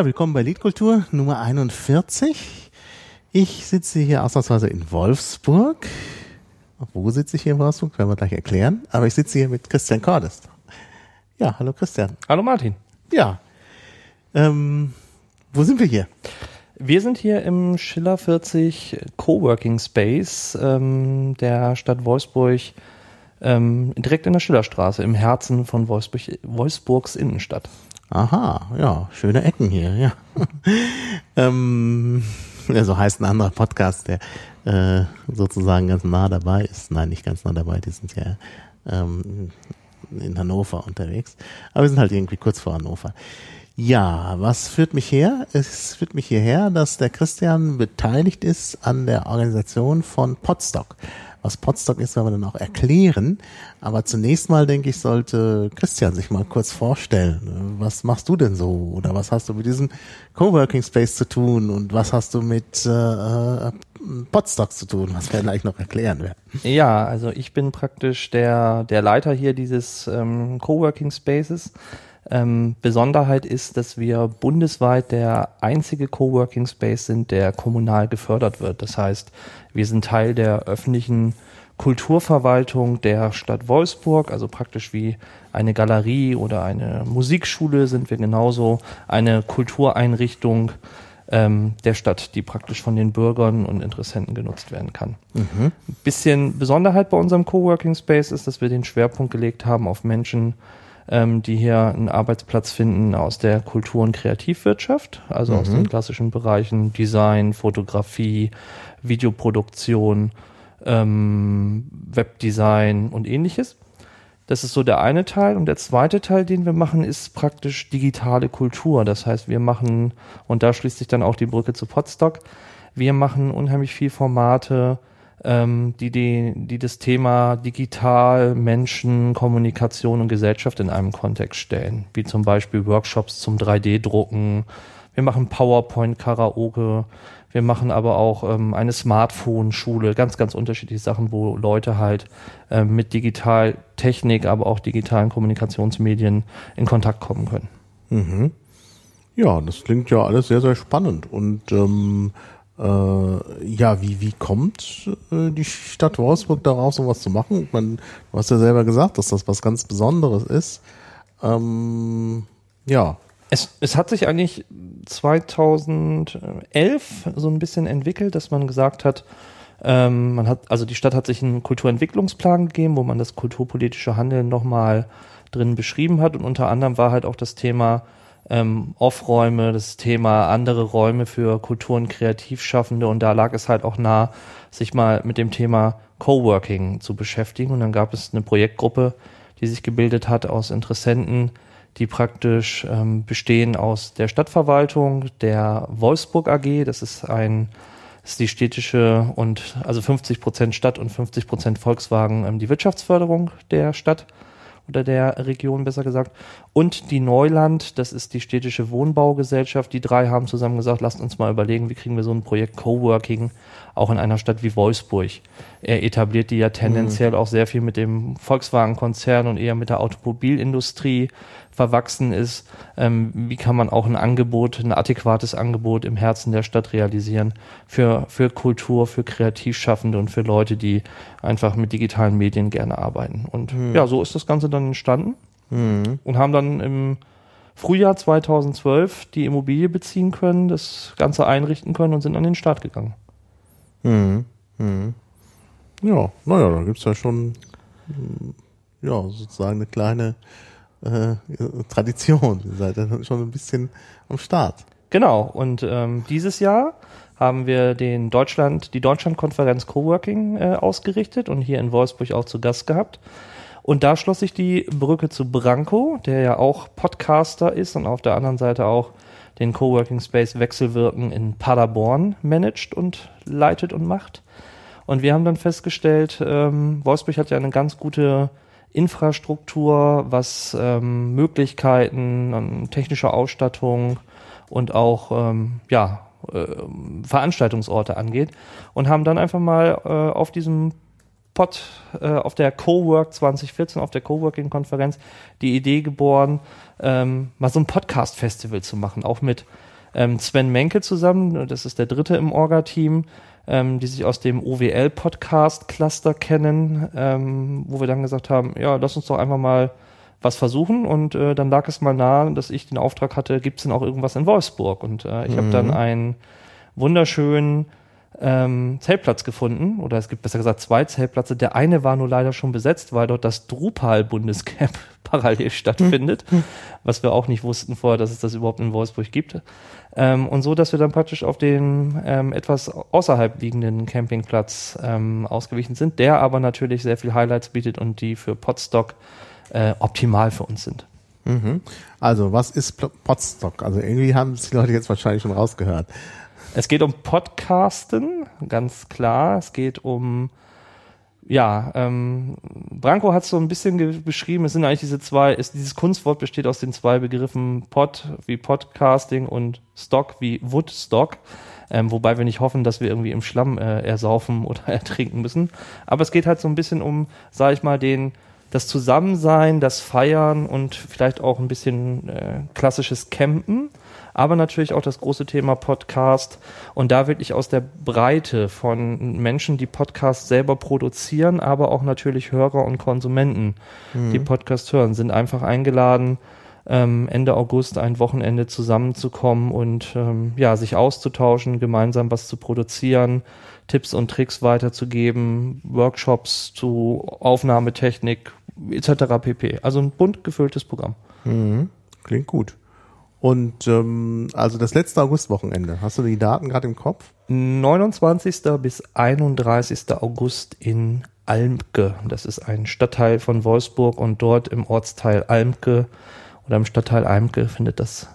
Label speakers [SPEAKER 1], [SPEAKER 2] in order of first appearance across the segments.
[SPEAKER 1] Ja, willkommen bei Liedkultur Nummer 41. Ich sitze hier ausnahmsweise in Wolfsburg. Wo sitze ich hier in Wolfsburg? Werden wir gleich erklären. Aber ich sitze hier mit Christian Cordes. Ja, hallo Christian.
[SPEAKER 2] Hallo Martin.
[SPEAKER 1] Ja. Ähm, wo sind wir hier?
[SPEAKER 2] Wir sind hier im Schiller 40 Coworking Space ähm, der Stadt Wolfsburg, ähm, direkt in der Schillerstraße, im Herzen von Wolfsburg, Wolfsburgs Innenstadt.
[SPEAKER 1] Aha, ja, schöne Ecken hier, ja. ähm, so heißt ein anderer Podcast, der äh, sozusagen ganz nah dabei ist. Nein, nicht ganz nah dabei, die sind ja ähm, in Hannover unterwegs. Aber wir sind halt irgendwie kurz vor Hannover. Ja, was führt mich her? Es führt mich hierher, dass der Christian beteiligt ist an der Organisation von Podstock. Was Podstock ist, werden wir dann auch erklären. Aber zunächst mal, denke ich, sollte Christian sich mal kurz vorstellen. Was machst du denn so? Oder was hast du mit diesem Coworking Space zu tun? Und was hast du mit äh, äh Podstock zu tun, was wir gleich noch erklären werden?
[SPEAKER 2] Ja, also ich bin praktisch der, der Leiter hier dieses ähm, Coworking Spaces. Ähm, Besonderheit ist, dass wir bundesweit der einzige Coworking Space sind, der kommunal gefördert wird. Das heißt, wir sind Teil der öffentlichen Kulturverwaltung der Stadt Wolfsburg, also praktisch wie eine Galerie oder eine Musikschule sind wir genauso eine Kultureinrichtung ähm, der Stadt, die praktisch von den Bürgern und Interessenten genutzt werden kann. Mhm. Ein bisschen Besonderheit bei unserem Coworking Space ist, dass wir den Schwerpunkt gelegt haben auf Menschen, ähm, die hier einen Arbeitsplatz finden aus der Kultur- und Kreativwirtschaft, also mhm. aus den klassischen Bereichen Design, Fotografie, Videoproduktion, ähm, Webdesign und ähnliches. Das ist so der eine Teil. Und der zweite Teil, den wir machen, ist praktisch digitale Kultur. Das heißt, wir machen, und da schließt sich dann auch die Brücke zu Podstock, wir machen unheimlich viel Formate, ähm, die, die, die das Thema digital, Menschen, Kommunikation und Gesellschaft in einem Kontext stellen, wie zum Beispiel Workshops zum 3D-Drucken. Wir machen PowerPoint-Karaoke. Wir machen aber auch ähm, eine Smartphone-Schule, ganz, ganz unterschiedliche Sachen, wo Leute halt ähm, mit Digitaltechnik, aber auch digitalen Kommunikationsmedien in Kontakt kommen können.
[SPEAKER 1] Mhm. Ja, das klingt ja alles sehr, sehr spannend. Und ähm, äh, ja, wie, wie kommt äh, die Stadt Wolfsburg darauf, sowas zu machen? Man, du hast ja selber gesagt, dass das was ganz Besonderes ist. Ähm, ja.
[SPEAKER 2] Es, es hat sich eigentlich 2011 so ein bisschen entwickelt, dass man gesagt hat, ähm, man hat, also die Stadt hat sich einen Kulturentwicklungsplan gegeben, wo man das kulturpolitische Handeln nochmal drin beschrieben hat und unter anderem war halt auch das Thema ähm, Off-Räume, das Thema andere Räume für Kultur- und Kreativschaffende. Und da lag es halt auch nah, sich mal mit dem Thema Coworking zu beschäftigen. Und dann gab es eine Projektgruppe, die sich gebildet hat aus Interessenten, die praktisch ähm, bestehen aus der Stadtverwaltung, der Wolfsburg AG, das ist ein ist die städtische und also 50 Prozent Stadt und 50 Prozent Volkswagen ähm, die Wirtschaftsförderung der Stadt oder der Region besser gesagt. Und die Neuland, das ist die städtische Wohnbaugesellschaft. Die drei haben zusammen gesagt, lasst uns mal überlegen, wie kriegen wir so ein Projekt Coworking auch in einer Stadt wie Wolfsburg. Er etabliert die ja tendenziell mhm. auch sehr viel mit dem Volkswagen-Konzern und eher mit der Automobilindustrie verwachsen ist. Ähm, wie kann man auch ein Angebot, ein adäquates Angebot im Herzen der Stadt realisieren für, für Kultur, für Kreativschaffende und für Leute, die einfach mit digitalen Medien gerne arbeiten. Und mhm. ja, so ist das Ganze dann entstanden mhm. und haben dann im Frühjahr 2012 die Immobilie beziehen können, das Ganze einrichten können und sind an den Start gegangen.
[SPEAKER 1] Mhm. Mhm. Ja, naja, da gibt es ja schon ja, sozusagen eine kleine äh, Tradition. Ihr seid ja schon ein bisschen am Start.
[SPEAKER 2] Genau, und ähm, dieses Jahr haben wir den Deutschland, die Deutschlandkonferenz Coworking äh, ausgerichtet und hier in Wolfsburg auch zu Gast gehabt. Und da schloss sich die Brücke zu Branko, der ja auch Podcaster ist und auf der anderen Seite auch den Coworking Space Wechselwirken in Paderborn managt und leitet und macht. Und wir haben dann festgestellt, ähm, Wolfsburg hat ja eine ganz gute Infrastruktur, was ähm, Möglichkeiten, ähm, technische Ausstattung und auch ähm, ja, äh, Veranstaltungsorte angeht und haben dann einfach mal äh, auf diesem Pod, äh, auf der Cowork 2014, auf der Coworking-Konferenz, die Idee geboren, ähm, mal so ein Podcast-Festival zu machen, auch mit ähm, Sven Menke zusammen, das ist der dritte im Orga-Team, ähm, die sich aus dem OWL-Podcast-Cluster kennen, ähm, wo wir dann gesagt haben, ja, lass uns doch einfach mal was versuchen und äh, dann lag es mal nahe, dass ich den Auftrag hatte, gibt es denn auch irgendwas in Wolfsburg? Und äh, ich mhm. habe dann einen wunderschönen ähm, Zeltplatz gefunden, oder es gibt besser gesagt zwei Zeltplätze. Der eine war nur leider schon besetzt, weil dort das Drupal-Bundescamp parallel stattfindet, hm. was wir auch nicht wussten vorher, dass es das überhaupt in Wolfsburg gibt. Ähm, und so, dass wir dann praktisch auf den ähm, etwas außerhalb liegenden Campingplatz ähm, ausgewichen sind, der aber natürlich sehr viel Highlights bietet und die für Podstock äh, optimal für uns sind.
[SPEAKER 1] Mhm. Also, was ist Podstock? Also irgendwie haben es die Leute jetzt wahrscheinlich schon rausgehört.
[SPEAKER 2] Es geht um Podcasten, ganz klar. Es geht um, ja, ähm, Branko hat es so ein bisschen beschrieben, es sind eigentlich diese zwei, ist, dieses Kunstwort besteht aus den zwei Begriffen Pod wie Podcasting und Stock wie Woodstock. Ähm, wobei wir nicht hoffen, dass wir irgendwie im Schlamm äh, ersaufen oder ertrinken müssen. Aber es geht halt so ein bisschen um, sag ich mal, den das Zusammensein, das Feiern und vielleicht auch ein bisschen äh, klassisches Campen aber natürlich auch das große Thema Podcast und da wirklich aus der Breite von Menschen, die Podcasts selber produzieren, aber auch natürlich Hörer und Konsumenten, mhm. die Podcast hören, sind einfach eingeladen, ähm, Ende August ein Wochenende zusammenzukommen und ähm, ja, sich auszutauschen, gemeinsam was zu produzieren, Tipps und Tricks weiterzugeben, Workshops zu Aufnahmetechnik etc. pp. Also ein bunt gefülltes Programm.
[SPEAKER 1] Mhm. Klingt gut. Und ähm, also das letzte Augustwochenende, hast du die Daten gerade im Kopf?
[SPEAKER 2] 29. bis 31. August in Almke. Das ist ein Stadtteil von Wolfsburg und dort im Ortsteil Almke oder im Stadtteil Almke findet das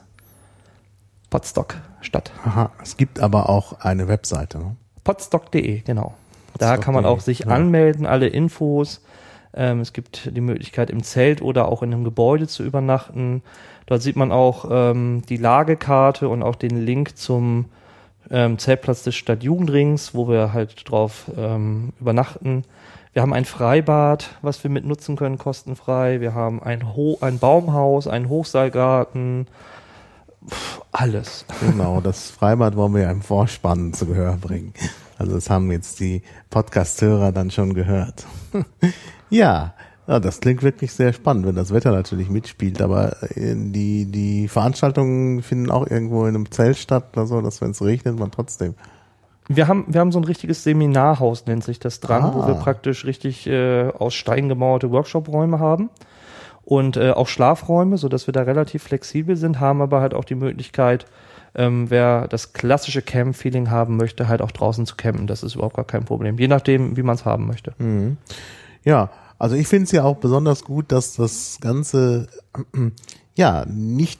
[SPEAKER 2] Podstock statt.
[SPEAKER 1] Aha, es gibt aber auch eine Webseite. Ne?
[SPEAKER 2] Podstock.de, genau. Da kann man auch sich ja. anmelden, alle Infos. Ähm, es gibt die Möglichkeit im Zelt oder auch in einem Gebäude zu übernachten. Dort sieht man auch ähm, die Lagekarte und auch den Link zum ähm, Zeltplatz des Stadtjugendrings, wo wir halt drauf ähm, übernachten. Wir haben ein Freibad, was wir mitnutzen können, kostenfrei. Wir haben ein, Ho ein Baumhaus, einen Hochseilgarten, Pff, alles.
[SPEAKER 1] Genau, das Freibad wollen wir ja im Vorspann zu Gehör bringen. Also das haben jetzt die Podcast-Hörer dann schon gehört. ja, ja, das klingt wirklich sehr spannend, wenn das Wetter natürlich mitspielt, aber äh, die, die Veranstaltungen finden auch irgendwo in einem Zelt statt oder so, dass wenn es regnet, man trotzdem.
[SPEAKER 2] Wir haben, wir haben so ein richtiges Seminarhaus, nennt sich das dran, ah. wo wir praktisch richtig äh, aus Stein gemauerte Workshop-Räume haben und äh, auch Schlafräume, so dass wir da relativ flexibel sind, haben aber halt auch die Möglichkeit, ähm, wer das klassische Camp-Feeling haben möchte, halt auch draußen zu campen. Das ist überhaupt gar kein Problem, je nachdem, wie man es haben möchte.
[SPEAKER 1] Mhm. Ja, also ich finde es ja auch besonders gut, dass das Ganze ja nicht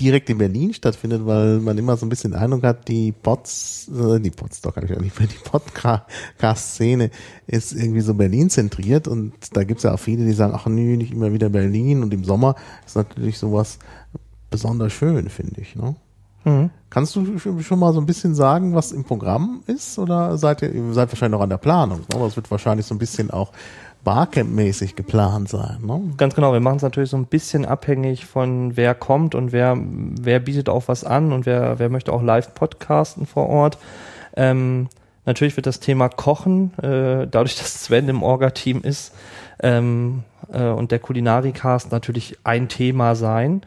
[SPEAKER 1] direkt in Berlin stattfindet, weil man immer so ein bisschen den Eindruck hat, die Pots, äh, die Pots doch kann ich auch nicht mehr, die Podcast-Szene ist irgendwie so Berlin zentriert und da gibt's ja auch viele, die sagen, ach nö, nicht immer wieder Berlin und im Sommer ist natürlich sowas besonders schön, finde ich. Ne? Mhm. Kannst du schon mal so ein bisschen sagen, was im Programm ist oder seid ihr, ihr seid wahrscheinlich noch an der Planung, ne? aber es wird wahrscheinlich so ein bisschen auch Barcamp-mäßig geplant sein. Ne?
[SPEAKER 2] Ganz genau, wir machen es natürlich so ein bisschen abhängig von wer kommt und wer, wer bietet auch was an und wer, wer möchte auch live podcasten vor Ort. Ähm, natürlich wird das Thema Kochen, äh, dadurch, dass Sven im Orga-Team ist ähm, äh, und der Kulinarikast natürlich ein Thema sein.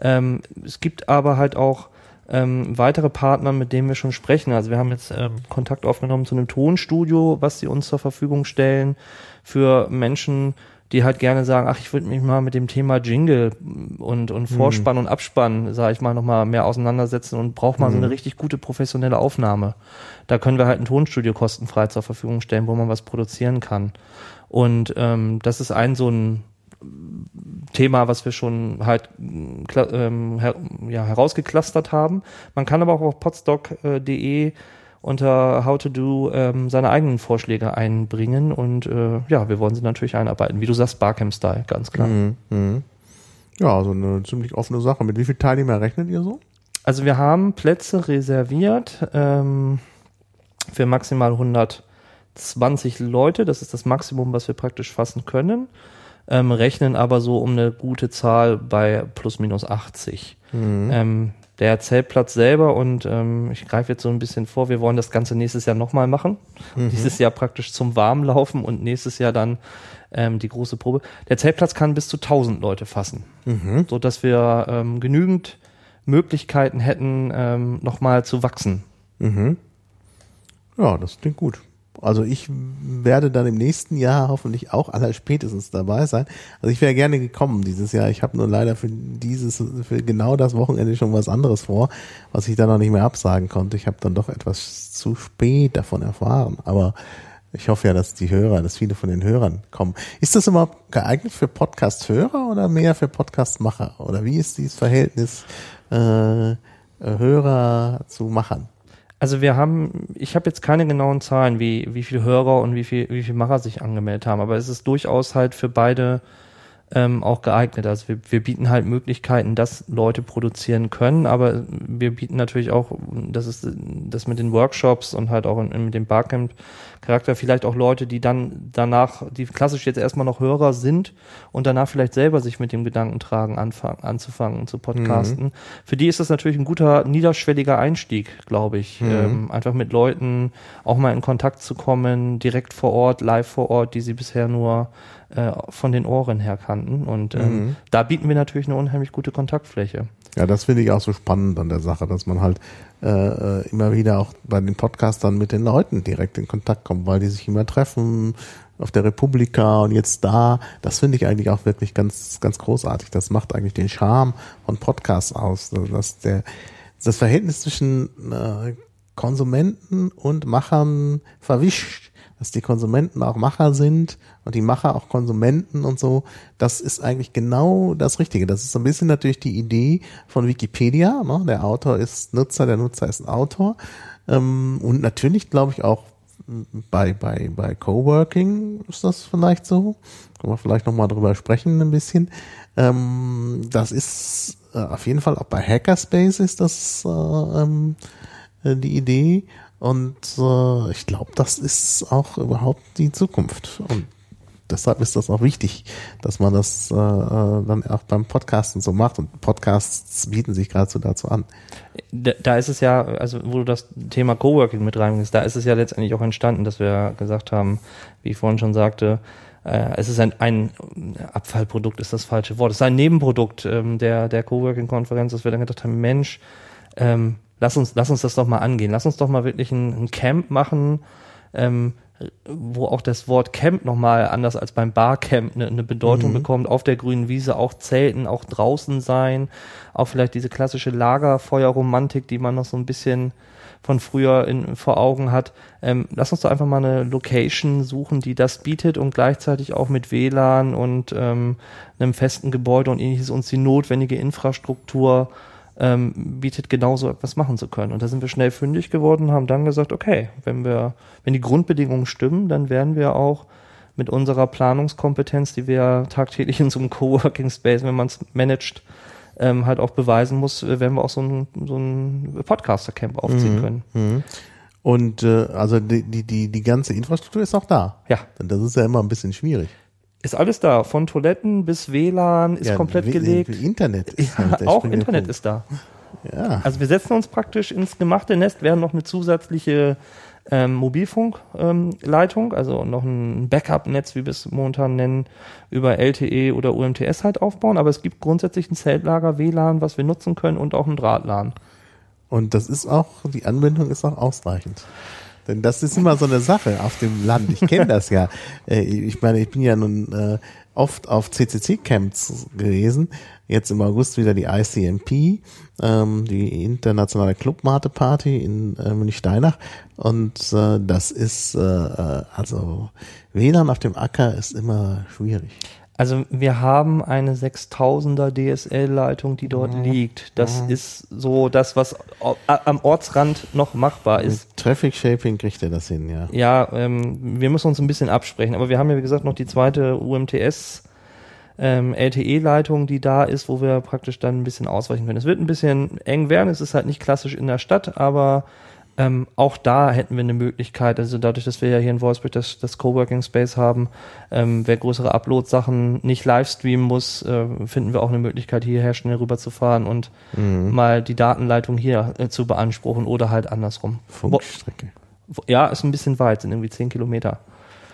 [SPEAKER 2] Ähm, es gibt aber halt auch ähm, weitere Partner, mit denen wir schon sprechen. Also wir haben jetzt ähm, Kontakt aufgenommen zu einem Tonstudio, was sie uns zur Verfügung stellen für Menschen, die halt gerne sagen, ach, ich würde mich mal mit dem Thema Jingle und, und mhm. Vorspann mhm. und Abspann, sage ich mal, nochmal mehr auseinandersetzen und braucht mal mhm. so eine mhm. richtig gute professionelle Aufnahme. Da können wir halt ein Tonstudio kostenfrei zur Verfügung stellen, wo man was produzieren kann. Und ähm, das ist ein so ein Thema, was wir schon halt ähm, her ja, herausgeklustert haben. Man kann aber auch auf podstock.de unter How to Do ähm, seine eigenen Vorschläge einbringen und äh, ja, wir wollen sie natürlich einarbeiten. Wie du sagst, Barcamp-Style, ganz klar. Mhm,
[SPEAKER 1] mh. Ja, also eine ziemlich offene Sache. Mit wie viel Teilnehmer rechnet ihr so?
[SPEAKER 2] Also wir haben Plätze reserviert ähm, für maximal 120 Leute. Das ist das Maximum, was wir praktisch fassen können ähm, rechnen aber so um eine gute Zahl bei plus minus 80. Mhm. Ähm, Der Zeltplatz selber und ähm, ich greife jetzt so ein bisschen vor, wir wollen das Ganze nächstes Jahr nochmal machen. Mhm. Dieses Jahr praktisch zum Warmlaufen und nächstes Jahr dann ähm, die große Probe. Der Zeltplatz kann bis zu 1000 Leute fassen, mhm. so dass wir ähm, genügend Möglichkeiten hätten, ähm, nochmal zu wachsen.
[SPEAKER 1] Mhm. Ja, das klingt gut. Also ich werde dann im nächsten Jahr hoffentlich auch aller spätestens dabei sein. Also ich wäre gerne gekommen dieses Jahr. Ich habe nur leider für dieses, für genau das Wochenende schon was anderes vor, was ich dann noch nicht mehr absagen konnte. Ich habe dann doch etwas zu spät davon erfahren. Aber ich hoffe ja, dass die Hörer, dass viele von den Hörern kommen. Ist das überhaupt geeignet für Podcast-Hörer oder mehr für Podcast-Macher? Oder wie ist dieses Verhältnis äh, Hörer zu Machern?
[SPEAKER 2] Also wir haben, ich habe jetzt keine genauen Zahlen, wie, wie viele Hörer und wie viel, wie viel Macher sich angemeldet haben, aber es ist durchaus halt für beide ähm, auch geeignet. Also wir, wir bieten halt Möglichkeiten, dass Leute produzieren können, aber wir bieten natürlich auch, das ist das mit den Workshops und halt auch in, mit dem Barcamp-Charakter, vielleicht auch Leute, die dann danach, die klassisch jetzt erstmal noch Hörer sind und danach vielleicht selber sich mit dem Gedankentragen anfangen, anzufangen zu podcasten. Mhm. Für die ist das natürlich ein guter niederschwelliger Einstieg, glaube ich. Mhm. Ähm, einfach mit Leuten auch mal in Kontakt zu kommen, direkt vor Ort, live vor Ort, die sie bisher nur äh, von den Ohren her kannten. Und ähm, mhm. da bieten wir natürlich eine unheimlich gute Kontaktfläche.
[SPEAKER 1] Ja, das finde ich auch so spannend an der Sache, dass man halt äh, äh, immer wieder auch bei den Podcastern mit den Leuten direkt in Kontakt kommt, weil die sich immer treffen auf der Republika und jetzt da. Das finde ich eigentlich auch wirklich ganz, ganz großartig. Das macht eigentlich den Charme von Podcasts aus, dass der das Verhältnis zwischen äh, Konsumenten und Machern verwischt dass die Konsumenten auch Macher sind und die Macher auch Konsumenten und so, das ist eigentlich genau das Richtige. Das ist so ein bisschen natürlich die Idee von Wikipedia. Ne? Der Autor ist Nutzer, der Nutzer ist ein Autor. Ähm, und natürlich glaube ich auch bei, bei, bei Coworking ist das vielleicht so. Können wir vielleicht nochmal drüber sprechen ein bisschen. Ähm, das ist äh, auf jeden Fall auch bei Hackerspace ist das äh, ähm, äh, die Idee. Und äh, ich glaube, das ist auch überhaupt die Zukunft. Und deshalb ist das auch wichtig, dass man das äh, äh dann auch beim Podcasten so macht. Und Podcasts bieten sich geradezu dazu an.
[SPEAKER 2] Da, da, ist es ja, also wo du das Thema Coworking mit reinbringst, da ist es ja letztendlich auch entstanden, dass wir gesagt haben, wie ich vorhin schon sagte, äh, es ist ein, ein Abfallprodukt, ist das falsche Wort. Es ist ein Nebenprodukt ähm, der, der Coworking-Konferenz, dass wir dann gedacht haben, Mensch, ähm, lass uns, lass uns das doch mal angehen. Lass uns doch mal wirklich ein, ein Camp machen, ähm, wo auch das Wort Camp nochmal anders als beim Barcamp eine, eine Bedeutung mhm. bekommt, auf der grünen Wiese auch zelten, auch draußen sein, auch vielleicht diese klassische Lagerfeuerromantik, die man noch so ein bisschen von früher in, vor Augen hat. Ähm, lass uns doch einfach mal eine Location suchen, die das bietet und gleichzeitig auch mit WLAN und ähm, einem festen Gebäude und ähnliches uns die notwendige Infrastruktur ähm, bietet genauso etwas machen zu können. Und da sind wir schnell fündig geworden, haben dann gesagt, okay, wenn wir, wenn die Grundbedingungen stimmen, dann werden wir auch mit unserer Planungskompetenz, die wir tagtäglich in so einem Coworking Space, wenn man es managt, ähm, halt auch beweisen muss, äh, werden wir auch so ein, so ein Podcaster-Camp aufziehen mhm. können. Mhm.
[SPEAKER 1] Und äh, also die, die, die, die ganze Infrastruktur ist auch da.
[SPEAKER 2] Ja.
[SPEAKER 1] Das ist ja immer ein bisschen schwierig.
[SPEAKER 2] Ist alles da, von Toiletten bis WLAN ist ja, komplett gelegt.
[SPEAKER 1] Internet.
[SPEAKER 2] Ist ja, halt auch Internet ist da. Ja. Also wir setzen uns praktisch ins gemachte Nest, werden noch eine zusätzliche ähm, Mobilfunkleitung, ähm, also noch ein Backup-Netz, wie wir es momentan nennen, über LTE oder UMTS halt aufbauen. Aber es gibt grundsätzlich ein Zeltlager, WLAN, was wir nutzen können und auch ein Drahtlan.
[SPEAKER 1] Und das ist auch, die Anbindung ist auch ausreichend. Denn das ist immer so eine Sache auf dem Land. Ich kenne das ja. Äh, ich meine, ich bin ja nun äh, oft auf CCC-Camps gewesen. Jetzt im August wieder die ICMP, ähm, die internationale Clubmate-Party in äh, Münchsteinach. Und äh, das ist, äh, also WLAN auf dem Acker ist immer schwierig.
[SPEAKER 2] Also wir haben eine 6000er DSL-Leitung, die dort mhm. liegt. Das mhm. ist so das, was am Ortsrand noch machbar ist.
[SPEAKER 1] Mit Traffic Shaping kriegt er das hin, ja.
[SPEAKER 2] Ja, ähm, wir müssen uns ein bisschen absprechen. Aber wir haben ja, wie gesagt, noch die zweite UMTS ähm, LTE-Leitung, die da ist, wo wir praktisch dann ein bisschen ausweichen können. Es wird ein bisschen eng werden. Es ist halt nicht klassisch in der Stadt, aber Ähm, auch da hätten wir eine Möglichkeit, also dadurch, dass wir ja hier in Wolfsburg das, das Coworking Space haben, ähm, wer größere Upload-Sachen nicht live streamen muss, äh, finden wir auch eine Möglichkeit, hierher schnell rüberzufahren und
[SPEAKER 1] Mhm.
[SPEAKER 2] mal die Datenleitung hier äh, zu beanspruchen oder halt andersrum.
[SPEAKER 1] Funkstrecke.
[SPEAKER 2] Wo, ja, ist ein bisschen weit, sind irgendwie zehn Kilometer.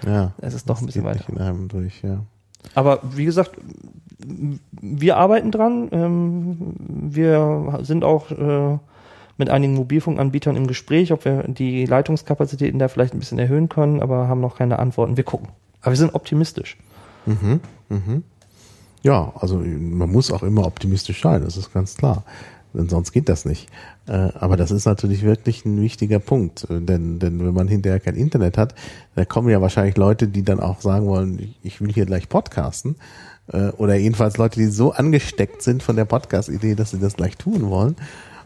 [SPEAKER 1] Ja.
[SPEAKER 2] Es ist doch ein bisschen
[SPEAKER 1] nicht in einem durch, ja.
[SPEAKER 2] Aber wie gesagt, wir arbeiten dran. Ähm, wir sind auch äh, mit einigen Mobilfunkanbietern im Gespräch, ob wir die Leitungskapazitäten da vielleicht ein bisschen erhöhen können, aber haben noch keine Antworten. Wir gucken. Aber wir sind optimistisch.
[SPEAKER 1] Mhm. Mhm. Ja, also man muss auch immer optimistisch sein, das ist ganz klar. Denn sonst geht das nicht. Äh, aber das ist natürlich wirklich ein wichtiger Punkt. Äh, Denn, denn wenn man hinterher kein Internet hat, da kommen ja wahrscheinlich Leute, die dann auch sagen wollen, ich- will hier gleich podcasten. Äh, Oder jedenfalls Leute, die so angesteckt sind von der Podcast-Idee, dass sie das gleich tun wollen.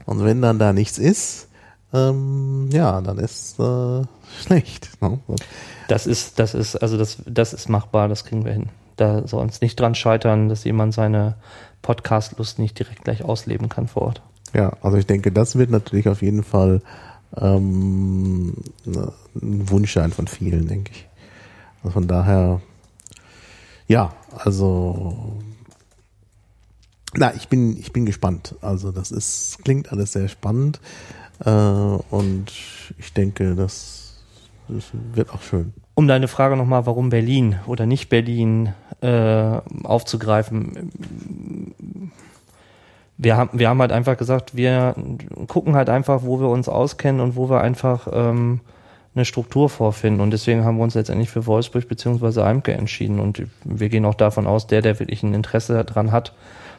[SPEAKER 1] Und wenn dann da nichts ist, ähm, ja, dann ist äh, schlecht. Ne?
[SPEAKER 2] Das ist, das ist, also das, das ist machbar, das kriegen wir hin. Da soll uns nicht dran scheitern, dass jemand seine Podcast-Lust nicht direkt gleich ausleben kann vor Ort.
[SPEAKER 1] Ja, also ich denke, das wird natürlich auf jeden Fall ähm, ne, ein Wunsch sein von vielen, denke ich. Also von daher, ja, also na, ich bin, ich bin gespannt. Also das ist, klingt alles sehr spannend äh, und ich denke, das, das wird auch schön.
[SPEAKER 2] Um deine Frage nochmal, warum Berlin oder nicht Berlin äh, aufzugreifen. Wir haben, wir haben halt einfach gesagt, wir gucken halt einfach, wo wir uns auskennen und wo wir einfach ähm, eine Struktur vorfinden. Und deswegen haben wir uns letztendlich für Wolfsburg beziehungsweise Eimke entschieden. Und wir gehen auch davon aus, der, der wirklich ein Interesse daran hat,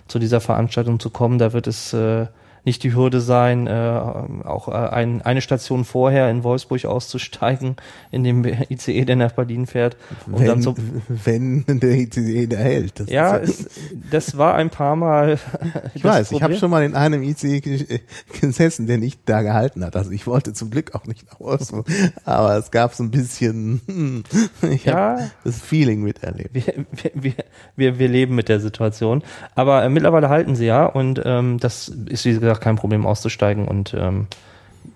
[SPEAKER 2] zu dieser Veranstaltung zu kommen, da wird es äh, nicht die Hürde sein, äh, auch äh, ein, eine Station vorher in Wolfsburg auszusteigen, in dem ICE, der nach Berlin fährt. Um
[SPEAKER 1] Wenn,
[SPEAKER 2] dann zum,
[SPEAKER 1] wenn der ICE da hält. Das
[SPEAKER 2] ja,
[SPEAKER 1] ist
[SPEAKER 2] das war ein paar Mal.
[SPEAKER 1] Ich weiß, ich habe schon mal in einem ICE ge- gesessen, der nicht da gehalten hat. Also ich wollte zum Glück auch nicht nach Wolfsburg, aber es gab so ein bisschen, hm, ich
[SPEAKER 2] Ja.
[SPEAKER 1] habe das Feeling miterlebt.
[SPEAKER 2] wir, wir, wir, wir, wir leben mit der Situation. Aber äh, mittlerweile halten sie ja und ähm, das ist, wie gesagt, kein Problem auszusteigen und ähm,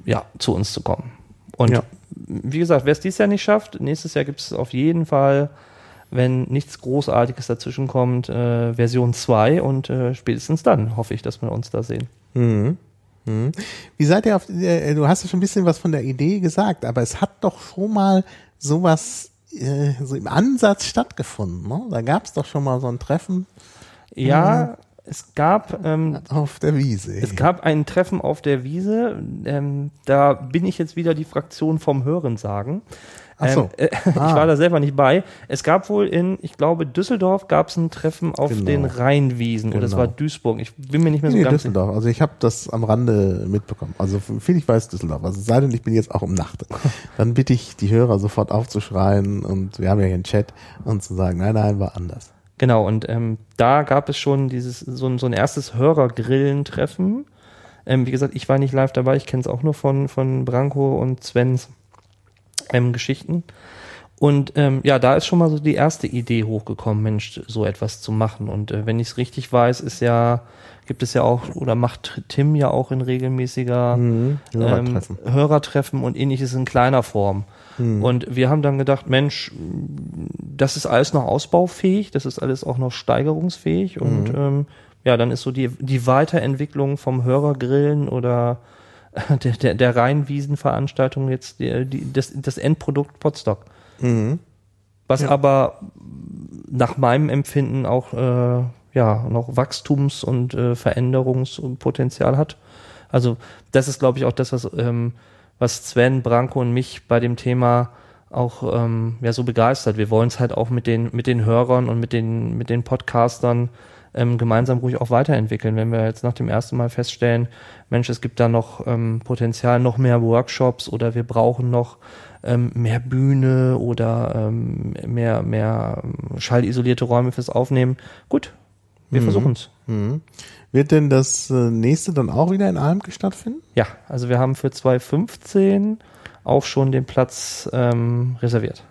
[SPEAKER 2] ja, zu uns zu kommen. Und
[SPEAKER 1] Ja.
[SPEAKER 2] wie gesagt, wer es dieses Jahr nicht schafft, nächstes Jahr gibt es auf jeden Fall, wenn nichts Großartiges dazwischen kommt, äh, Version 2 und äh, spätestens dann hoffe ich, dass wir uns da sehen.
[SPEAKER 1] Mhm. Mhm. Wie seid ihr auf, äh, du hast ja schon ein bisschen was von der Idee gesagt, aber es hat doch schon mal sowas äh, so im Ansatz stattgefunden. Ne? Da gab es doch schon mal so ein Treffen
[SPEAKER 2] Ja, es gab ähm,
[SPEAKER 1] auf der Wiese.
[SPEAKER 2] Es gab ein Treffen auf der Wiese. Ähm, da bin ich jetzt wieder die Fraktion vom Hörensagen.
[SPEAKER 1] Ach so.
[SPEAKER 2] Ähm, äh, Ich
[SPEAKER 1] Ah.
[SPEAKER 2] war da selber nicht bei. Es gab wohl in, ich glaube, Düsseldorf gab es ein Treffen auf
[SPEAKER 1] Genau.
[SPEAKER 2] den Rheinwiesen. Oder es
[SPEAKER 1] Genau.
[SPEAKER 2] war Duisburg. Ich bin mir nicht mehr so
[SPEAKER 1] Nee,
[SPEAKER 2] ganz
[SPEAKER 1] Düsseldorf. Also ich habe das am Rande mitbekommen. Also viel ich weiß Düsseldorf. Also es sei denn, ich bin jetzt auch um Nacht. Dann bitte ich die Hörer sofort aufzuschreien und wir haben ja hier einen Chat und zu sagen, nein, nein, war anders.
[SPEAKER 2] Genau, und ähm, da gab es schon dieses so, ein- so ein erstes Hörergrillentreffen. Ähm, wie gesagt, ich war nicht live dabei, ich kenne es auch nur von, von Branko und Svens ähm, Geschichten. Und ähm, ja, da ist schon mal so die erste Idee hochgekommen, Mensch, so etwas zu machen. Und äh, wenn ich es richtig weiß, ist ja, gibt es ja auch, oder macht Tim ja auch in regelmäßiger
[SPEAKER 1] Mhm. Hörertreffen.
[SPEAKER 2] ähm, Hörertreffen und ähnliches in kleiner Form. Und wir haben dann gedacht, Mensch, das ist alles noch ausbaufähig, das ist alles auch noch steigerungsfähig und ähm, ja, dann ist so die, die Weiterentwicklung vom Hörergrillen oder der, der, der Rheinwiesenveranstaltung jetzt die, die, das, das Endprodukt Potstock.
[SPEAKER 1] Mhm.
[SPEAKER 2] Was
[SPEAKER 1] Ja.
[SPEAKER 2] aber nach meinem Empfinden auch äh, ja noch Wachstums- und äh, Veränderungspotenzial hat. Also das ist, glaube ich, auch das, was, ähm, was Sven, Branko und mich bei dem Thema auch ähm, ja so begeistert. Wir wollen es halt auch mit den mit den Hörern und mit den mit den Podcastern ähm, gemeinsam ruhig auch weiterentwickeln. Wenn wir jetzt nach dem ersten Mal feststellen, Mensch, es gibt da noch ähm, Potenzial, noch mehr Workshops oder wir brauchen noch ähm, mehr Bühne oder ähm, mehr mehr ähm, schallisolierte Räume fürs Aufnehmen. Gut, wir
[SPEAKER 1] Mhm.
[SPEAKER 2] versuchen es.
[SPEAKER 1] Mhm. Wird denn das äh, nächste dann auch wieder in Almke stattfinden?
[SPEAKER 2] Ja, also wir haben für 2015 auch schon den Platz ähm, reserviert.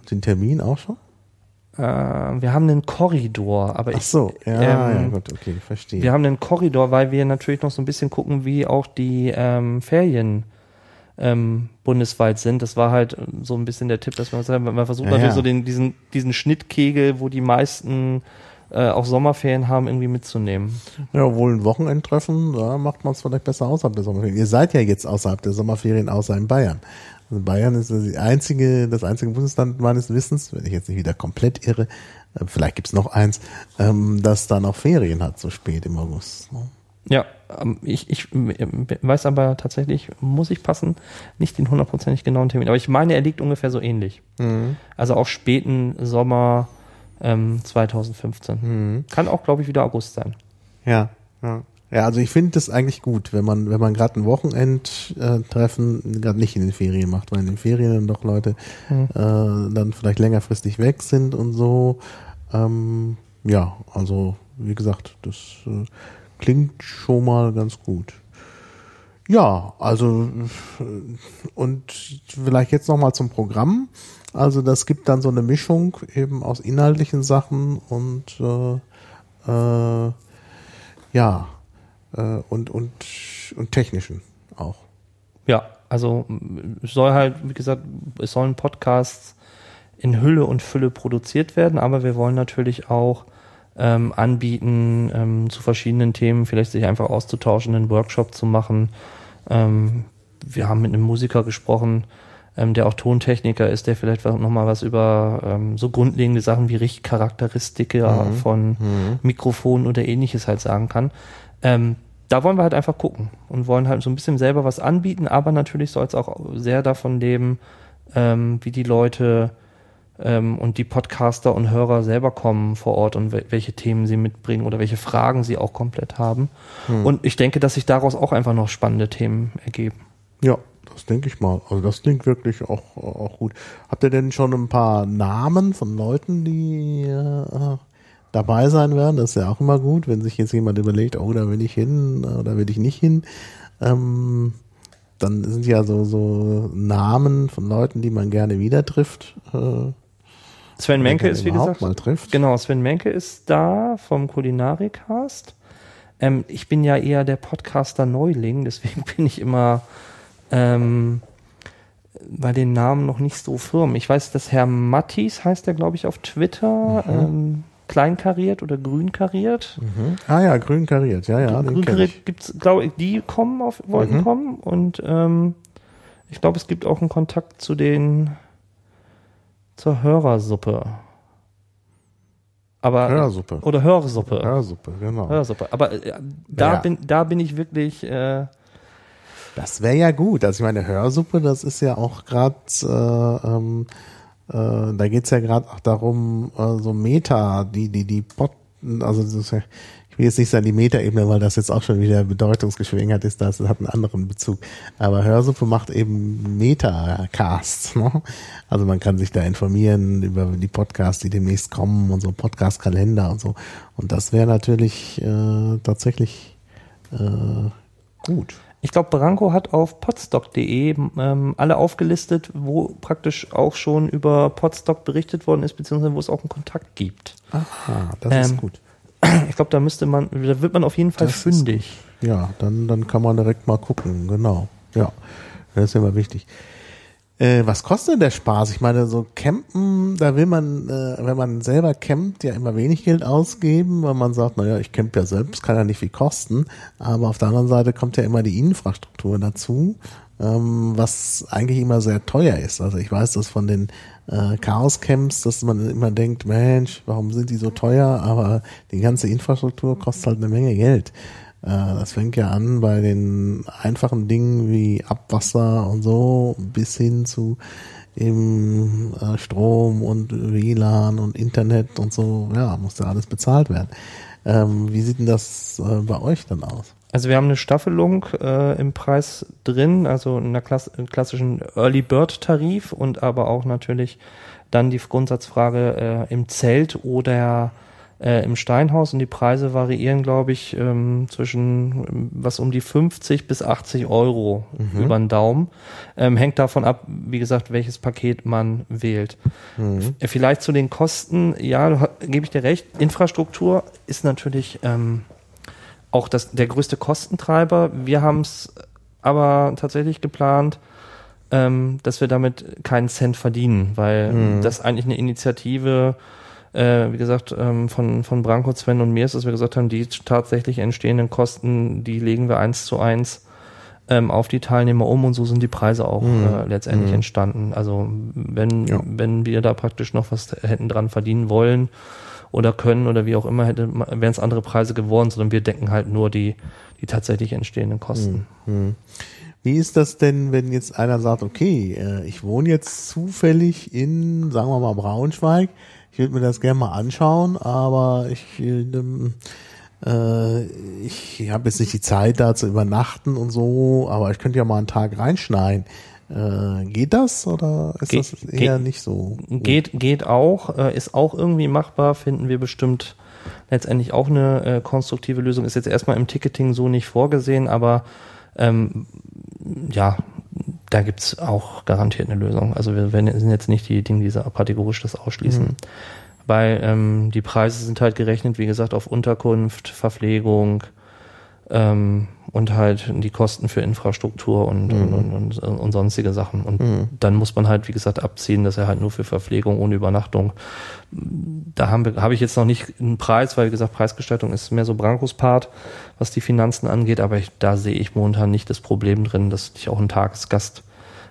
[SPEAKER 1] Und den Termin auch schon?
[SPEAKER 2] Äh, wir haben einen Korridor, aber
[SPEAKER 1] Ach
[SPEAKER 2] ich,
[SPEAKER 1] so, ja,
[SPEAKER 2] ähm,
[SPEAKER 1] ja, gut, okay, verstehe.
[SPEAKER 2] wir haben einen Korridor, weil wir natürlich noch so ein bisschen gucken, wie auch die ähm, Ferien ähm, bundesweit sind. Das war halt so ein bisschen der Tipp, dass man, man versucht ja, natürlich ja. so den, diesen, diesen Schnittkegel, wo die meisten äh, auch Sommerferien haben, irgendwie mitzunehmen.
[SPEAKER 1] Ja, wohl ein Wochenendtreffen, da macht man es vielleicht besser außerhalb der Sommerferien. Ihr seid ja jetzt außerhalb der Sommerferien, außer in Bayern. Also Bayern ist die einzige, das einzige Bundesland meines Wissens, wenn ich jetzt nicht wieder komplett irre, äh, vielleicht gibt's noch eins, ähm, das da noch Ferien hat, so spät im August. Ne?
[SPEAKER 2] Ja, ähm, ich, ich weiß aber tatsächlich, muss ich passen, nicht den hundertprozentig genauen Termin. Aber ich meine, er liegt ungefähr so ähnlich. Mhm. Also auch späten Sommer ähm, 2015. Mhm. Kann auch, glaube ich, wieder August sein.
[SPEAKER 1] Ja, ja. Ja, also ich finde das eigentlich gut, wenn man, wenn man gerade ein Wochenendtreffen äh, gerade nicht in den Ferien macht, weil in den Ferien dann doch Leute mhm. äh, dann vielleicht längerfristig weg sind und so. Ähm, ja, also wie gesagt, das äh, klingt schon mal ganz gut. Ja, also und vielleicht jetzt noch mal zum Programm. Also das gibt dann so eine Mischung eben aus inhaltlichen Sachen und äh, äh, ja äh, und und und technischen auch.
[SPEAKER 2] Ja, also soll halt, wie gesagt, es sollen Podcasts in Hülle und Fülle produziert werden, aber wir wollen natürlich auch ähm, anbieten, ähm, zu verschiedenen Themen, vielleicht sich einfach auszutauschen, einen Workshop zu machen. Ähm, wir haben mit einem Musiker gesprochen, ähm, der auch Tontechniker ist, der vielleicht nochmal was über ähm, so grundlegende Sachen wie Richtcharakteristika mhm. von mhm. Mikrofonen oder ähnliches halt sagen kann. Ähm, da wollen wir halt einfach gucken und wollen halt so ein bisschen selber was anbieten, aber natürlich soll es auch sehr davon leben, wie die Leute ähm, und die Podcaster und Hörer selber kommen vor Ort und welche Themen sie mitbringen oder welche Fragen sie auch komplett haben. Hm. Und ich denke, dass sich daraus auch einfach noch spannende Themen ergeben.
[SPEAKER 1] Ja, das denke ich mal. Also das klingt wirklich auch, auch gut. Habt ihr denn schon ein paar Namen von Leuten, die äh, dabei sein werden? Das ist ja auch immer gut, wenn sich jetzt jemand überlegt, oh, da will ich hin oder will ich nicht hin. Ähm, dann sind ja so, so Namen von Leuten, die man gerne wieder trifft. Äh,
[SPEAKER 2] Sven Menke ist, wie gesagt.
[SPEAKER 1] Mal trifft.
[SPEAKER 2] Genau, Sven Menke ist da vom Kulinarikast. Ähm, ich bin ja eher der Podcaster Neuling, deswegen bin ich immer ähm, bei den Namen noch nicht so firm. Ich weiß, dass Herr Mattis heißt er, glaube ich, auf Twitter. Mhm. Ähm, kleinkariert oder grünkariert.
[SPEAKER 1] Mhm. Ah ja, grünkariert, ja, ja.
[SPEAKER 2] Grünkariert gibt's, glaube ich, die kommen auf, wollten mhm. kommen und ähm, ich glaube, es gibt auch einen Kontakt zu den zur Hörersuppe. Aber,
[SPEAKER 1] Hörsuppe.
[SPEAKER 2] Oder Hörsuppe.
[SPEAKER 1] Hörsuppe, genau.
[SPEAKER 2] Hörsuppe. Aber äh, da, ja. bin, da bin ich wirklich. Äh,
[SPEAKER 1] das wäre ja gut. Also ich meine, Hörsuppe, das ist ja auch gerade, äh, ähm, äh, da geht's ja gerade auch darum, äh, so Meta, die, die, die Pod, also das ist ja, jetzt nicht sagen die Metaebene, weil das jetzt auch schon wieder Bedeutungsgeschwingert ist, das hat einen anderen Bezug. Aber Hörsuppe macht eben Metacasts. Ne? Also man kann sich da informieren über die Podcasts, die demnächst kommen und so Podcast-Kalender und so. Und das wäre natürlich äh, tatsächlich äh, gut.
[SPEAKER 2] Ich glaube, Branko hat auf podstock.de ähm, alle aufgelistet, wo praktisch auch schon über Podstock berichtet worden ist, beziehungsweise wo es auch einen Kontakt gibt.
[SPEAKER 1] Aha, das ähm, ist gut.
[SPEAKER 2] Ich glaube, da müsste man, da wird man auf jeden Fall das fündig.
[SPEAKER 1] Ist, ja, dann, dann kann man direkt mal gucken, genau. Ja, das ist immer wichtig. Äh, was kostet denn der Spaß? Ich meine, so campen, da will man, äh, wenn man selber campt, ja immer wenig Geld ausgeben, weil man sagt, naja, ich camp ja selbst, kann ja nicht viel kosten. Aber auf der anderen Seite kommt ja immer die Infrastruktur dazu, ähm, was eigentlich immer sehr teuer ist. Also ich weiß das von den äh, Chaos-Camps, dass man immer denkt, Mensch, warum sind die so teuer? Aber die ganze Infrastruktur kostet halt eine Menge Geld. Äh, das fängt ja an bei den einfachen Dingen wie Abwasser und so bis hin zu eben äh, Strom und WLAN und Internet und so. Ja, muss ja alles bezahlt werden. Ähm, wie sieht denn das äh, bei euch dann aus?
[SPEAKER 2] Also wir haben eine Staffelung äh, im Preis drin, also in einer Klass klassischen Early Bird Tarif und aber auch natürlich dann die Grundsatzfrage äh, im Zelt oder äh, im Steinhaus und die Preise variieren, glaube ich, ähm, zwischen was um die 50 bis 80 Euro mhm. über den Daumen. Ähm, hängt davon ab, wie gesagt, welches Paket man wählt. Mhm. Vielleicht zu den Kosten, ja, gebe ich dir recht. Infrastruktur ist natürlich ähm, auch das, der größte Kostentreiber. Wir haben es aber tatsächlich geplant, ähm, dass wir damit keinen Cent verdienen, weil
[SPEAKER 1] Mhm.
[SPEAKER 2] das eigentlich eine Initiative, äh, wie gesagt, ähm, von, von Branko, Sven und mir ist, dass wir gesagt haben, die tatsächlich entstehenden Kosten, die legen wir eins zu eins ähm, auf die Teilnehmer um und so sind die Preise auch
[SPEAKER 1] Mhm.
[SPEAKER 2] äh, letztendlich
[SPEAKER 1] Mhm.
[SPEAKER 2] entstanden. Also wenn,
[SPEAKER 1] Ja.
[SPEAKER 2] wenn wir da praktisch noch was hätten dran verdienen wollen oder können oder wie auch immer, hätte, wären es andere Preise geworden, sondern wir decken halt nur die, die tatsächlich entstehenden Kosten.
[SPEAKER 1] Hm. Wie ist das denn, wenn jetzt einer sagt, okay, äh, ich wohne jetzt zufällig in, sagen wir mal, Braunschweig, ich würde mir das gerne mal anschauen, aber ich, ähm, äh, ich habe jetzt nicht die Zeit da zu übernachten und so, aber ich könnte ja mal einen Tag reinschneien. Äh, geht das oder ist
[SPEAKER 2] Geht-
[SPEAKER 1] das eher nicht so?
[SPEAKER 2] Geht, geht auch, äh, ist auch irgendwie machbar, finden wir bestimmt letztendlich auch eine äh, konstruktive Lösung. Ist jetzt erstmal im Ticketing so nicht vorgesehen, aber ähm, ja, da gibt's auch garantiert eine Lösung. Also wir, wir sind jetzt nicht die Dinge, die so kategorisch das ausschließen.
[SPEAKER 1] Mhm.
[SPEAKER 2] Weil ähm, die Preise sind halt gerechnet, wie gesagt, auf Unterkunft, Verpflegung ähm, und halt die Kosten für Infrastruktur und,
[SPEAKER 1] Mhm.
[SPEAKER 2] und, und, und, sonstige Sachen. Und
[SPEAKER 1] Mhm.
[SPEAKER 2] dann muss man halt, wie gesagt, abziehen, dass er halt nur für Verpflegung ohne Übernachtung. Da haben wir, habe ich jetzt noch nicht einen Preis, weil wie gesagt, Preisgestaltung ist mehr so Brankos Part, was die Finanzen angeht, aber ich, da sehe ich momentan nicht das Problem drin, dass ich auch ein Tagesgast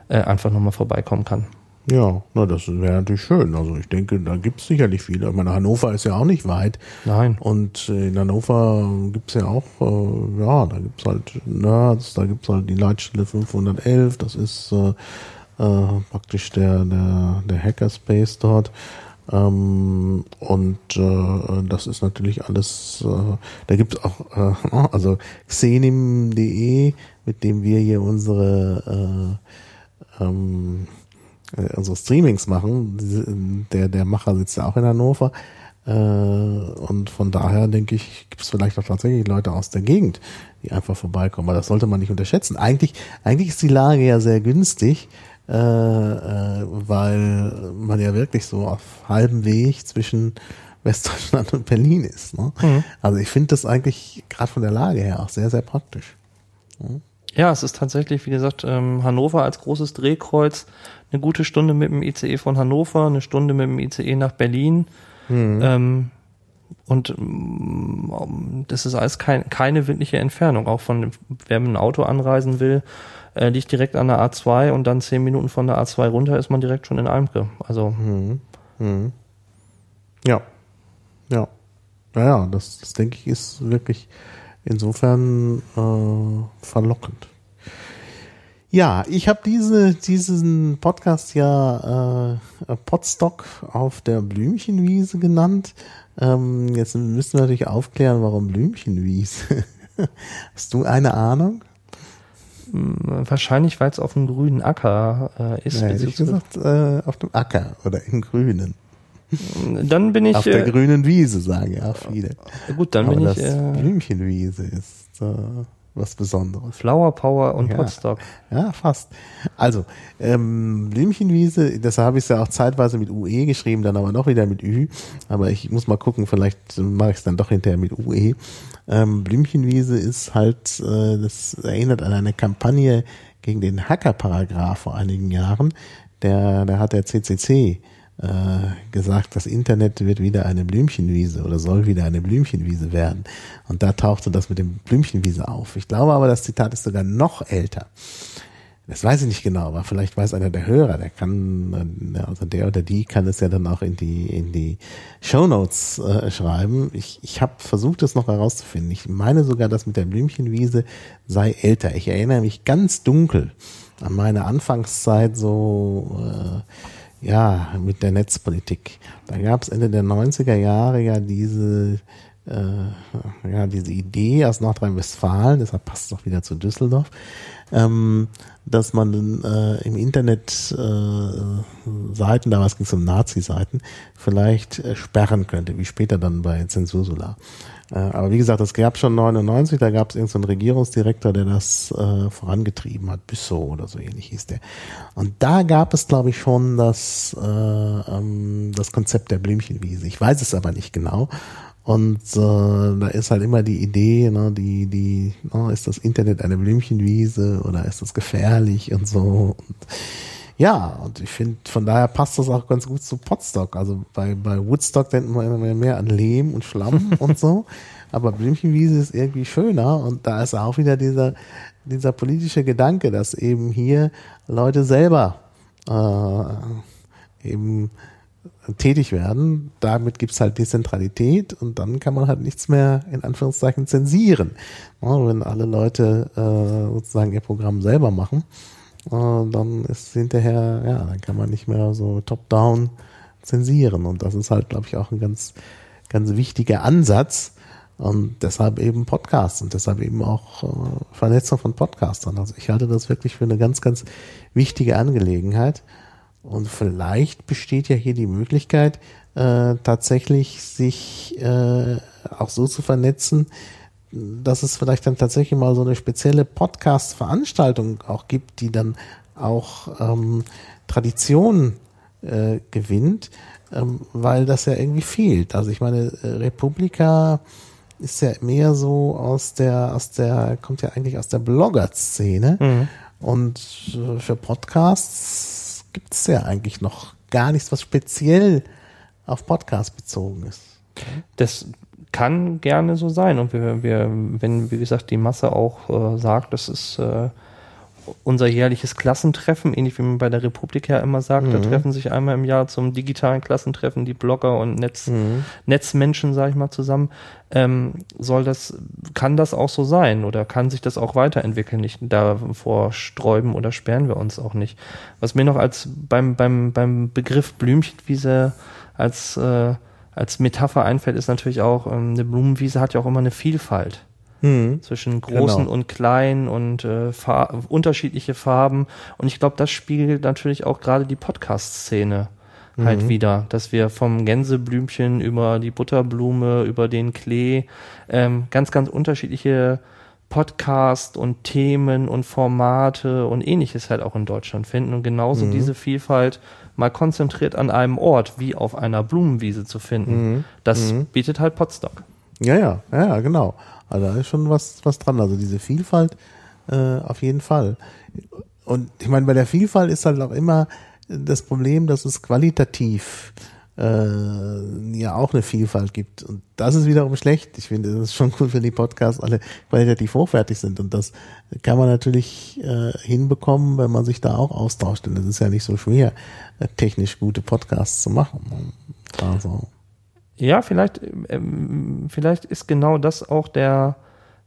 [SPEAKER 2] äh, einfach nochmal vorbeikommen kann.
[SPEAKER 1] Ja, na, das wäre natürlich schön. Also ich denke, da gibt es sicherlich viele. Ich meine, Hannover ist ja auch nicht weit.
[SPEAKER 2] Nein.
[SPEAKER 1] Und äh, in Hannover gibt's ja auch, äh, ja, da gibt's halt Nerds, da gibt's halt die Leitstelle 511, das ist äh, äh, praktisch der, der, der Hackerspace dort. Ähm, und äh, das ist natürlich alles, äh, da gibt's auch, äh, also xenim.de, mit dem wir hier unsere äh, ähm, unsere Streamings machen. Der, der Macher sitzt ja auch in Hannover. Äh, und von daher denke ich, gibt es vielleicht auch tatsächlich Leute aus der Gegend, die einfach vorbeikommen. Aber das sollte man nicht unterschätzen. Eigentlich, eigentlich ist die Lage ja sehr günstig, äh, äh, weil man ja wirklich so auf halbem Weg zwischen Westdeutschland und Berlin ist. Ne?
[SPEAKER 2] Mhm.
[SPEAKER 1] Also ich finde das eigentlich gerade von der Lage her auch sehr, sehr praktisch.
[SPEAKER 2] Ja, es ist tatsächlich, wie gesagt, ähm, Hannover als großes Drehkreuz, eine gute Stunde mit dem ICE von Hannover, eine Stunde mit dem ICE nach Berlin. Ähm, und ähm, das ist alles kein, keine wirkliche Entfernung. Auch von, wer mit dem Auto anreisen will, äh, liegt direkt an der A2 und dann zehn Minuten von der A2 runter ist man direkt schon in Almke. Also
[SPEAKER 1] Mhm. Mhm. Ja. Ja. Naja, das, das denke ich ist wirklich insofern äh, verlockend. Ja, ich habe diese, diesen Podcast ja äh, Podstock auf der Blümchenwiese genannt. Ähm, jetzt müssen wir natürlich aufklären, warum Blümchenwiese. Hast du eine Ahnung?
[SPEAKER 2] mh, wahrscheinlich, weil es auf dem grünen Acker äh, ist.
[SPEAKER 1] Ja, hätte ich gesagt, äh, auf dem Acker oder im Grünen.
[SPEAKER 2] Dann bin ich,
[SPEAKER 1] auf der
[SPEAKER 2] äh,
[SPEAKER 1] grünen Wiese, sagen ja viele.
[SPEAKER 2] gut, dann
[SPEAKER 1] Aber
[SPEAKER 2] bin
[SPEAKER 1] das
[SPEAKER 2] ich äh,
[SPEAKER 1] Blümchenwiese ist äh, was Besonderes.
[SPEAKER 2] Flower Power und
[SPEAKER 1] Ja.
[SPEAKER 2] Podstock.
[SPEAKER 1] Ja, fast. Also, ähm, Blümchenwiese, das habe ich ja auch zeitweise mit UE geschrieben, dann aber noch wieder mit Ü. Aber ich muss mal gucken, vielleicht mache ich es dann doch hinterher mit UE. Ähm, Blümchenwiese ist halt, äh, das erinnert an eine Kampagne gegen den Hacker-Paragraph vor einigen Jahren. Der, der hat der CCC gesagt, das Internet wird wieder eine Blümchenwiese oder soll wieder eine Blümchenwiese werden. Und da tauchte das mit dem Blümchenwiese auf. Ich glaube aber, das Zitat ist sogar noch älter. Das weiß ich nicht genau, aber vielleicht weiß einer der Hörer, der kann, äh, also der oder die kann es ja dann auch in die in die Shownotes äh, schreiben. Ich, ich habe versucht, das noch herauszufinden. Ich meine sogar, dass mit der Blümchenwiese sei älter. Ich erinnere mich ganz dunkel an meine Anfangszeit so äh, ja, mit der Netzpolitik. Da gab es Ende der 90er Jahre ja diese, äh, ja, diese Idee aus Nordrhein-Westfalen, deshalb passt es doch wieder zu Düsseldorf, ähm, dass man äh, im Internet äh, Seiten, damals ging es um Nazi-Seiten, vielleicht äh, sperren könnte, wie später dann bei Zensursula. Äh, aber wie gesagt, das gab schon 99, da gab es irgendeinen Regierungsdirektor, der das äh, vorangetrieben hat, Bissau oder so ähnlich hieß der. Und da gab es, glaube ich, schon das, äh, ähm, das Konzept der Blümchenwiese. Ich weiß es aber nicht genau. Und äh, da ist halt immer die Idee, ne, die, die, ne, ist das Internet eine Blümchenwiese oder ist das gefährlich und so. Und ja, und ich finde, von daher passt das auch ganz gut zu Potstock. Also bei, bei Woodstock denkt man immer mehr an Lehm und Schlamm und so. Aber Blümchenwiese ist irgendwie schöner und da ist auch wieder dieser, dieser politische Gedanke, dass eben hier Leute selber äh, eben tätig werden. Damit gibt's halt Dezentralität und dann kann man halt nichts mehr in Anführungszeichen zensieren. Ja, wenn alle Leute äh, sozusagen ihr Programm selber machen, dann ist hinterher, ja, dann kann man nicht mehr so top-down zensieren. Und das ist halt, glaube ich, auch ein ganz, ganz wichtiger Ansatz. Und deshalb eben Podcasts und deshalb eben auch äh, Vernetzung von Podcastern. Also ich halte das wirklich für eine ganz, ganz wichtige Angelegenheit. Und vielleicht besteht ja hier die Möglichkeit, äh, tatsächlich sich äh, auch so zu vernetzen, dass es vielleicht dann tatsächlich mal so eine spezielle Podcast-Veranstaltung auch gibt, die dann auch ähm, Tradition äh, gewinnt, ähm, weil das ja irgendwie fehlt. Also ich meine, äh, Republika ist ja mehr so aus der, aus der, kommt ja eigentlich aus der Blogger-Szene. Mhm. Und äh, für Podcasts gibt es ja eigentlich noch gar nichts, was speziell auf Podcast bezogen ist.
[SPEAKER 2] Das kann gerne so sein. Und wir, wir wenn, wie gesagt, die Masse auch äh, sagt, das ist äh, unser jährliches Klassentreffen, ähnlich wie man bei der Republik ja immer sagt, mhm. da treffen sich einmal im Jahr zum digitalen Klassentreffen die Blogger und Netz, mhm. Netzmenschen, sag ich mal, zusammen. Ähm, soll das, kann das auch so sein oder kann sich das auch weiterentwickeln? Nicht davor sträuben oder sperren wir uns auch nicht. Was mir noch als beim, beim, beim Begriff Blümchenwiese als, äh, als Metapher einfällt, ist natürlich auch, ähm, eine Blumenwiese hat ja auch immer eine Vielfalt mhm. zwischen großen genau. und kleinen und äh, Far unterschiedliche Farben. Und ich glaube, das spiegelt natürlich auch gerade die Podcast-Szene halt mhm. wieder, dass wir vom Gänseblümchen über die Butterblume, über den Klee ähm, ganz, ganz unterschiedliche Podcast und Themen und Formate und ähnliches halt auch in Deutschland finden und genauso mhm. diese Vielfalt mal konzentriert an einem Ort wie auf einer Blumenwiese zu finden. Mhm. Das mhm. bietet halt Podstock.
[SPEAKER 1] Ja, ja, ja, genau. Also da ist schon was, was dran. Also diese Vielfalt äh, auf jeden Fall. Und ich meine, bei der Vielfalt ist halt auch immer das Problem, dass es qualitativ äh, ja auch eine Vielfalt gibt. Und das ist wiederum schlecht. Ich finde, das ist schon cool, wenn die Podcasts alle qualitativ hochwertig sind. Und das kann man natürlich äh, hinbekommen, wenn man sich da auch austauscht. Denn es ist ja nicht so schwer, äh, technisch gute Podcasts zu machen. Also
[SPEAKER 2] ja, vielleicht, ähm, vielleicht ist genau das auch der,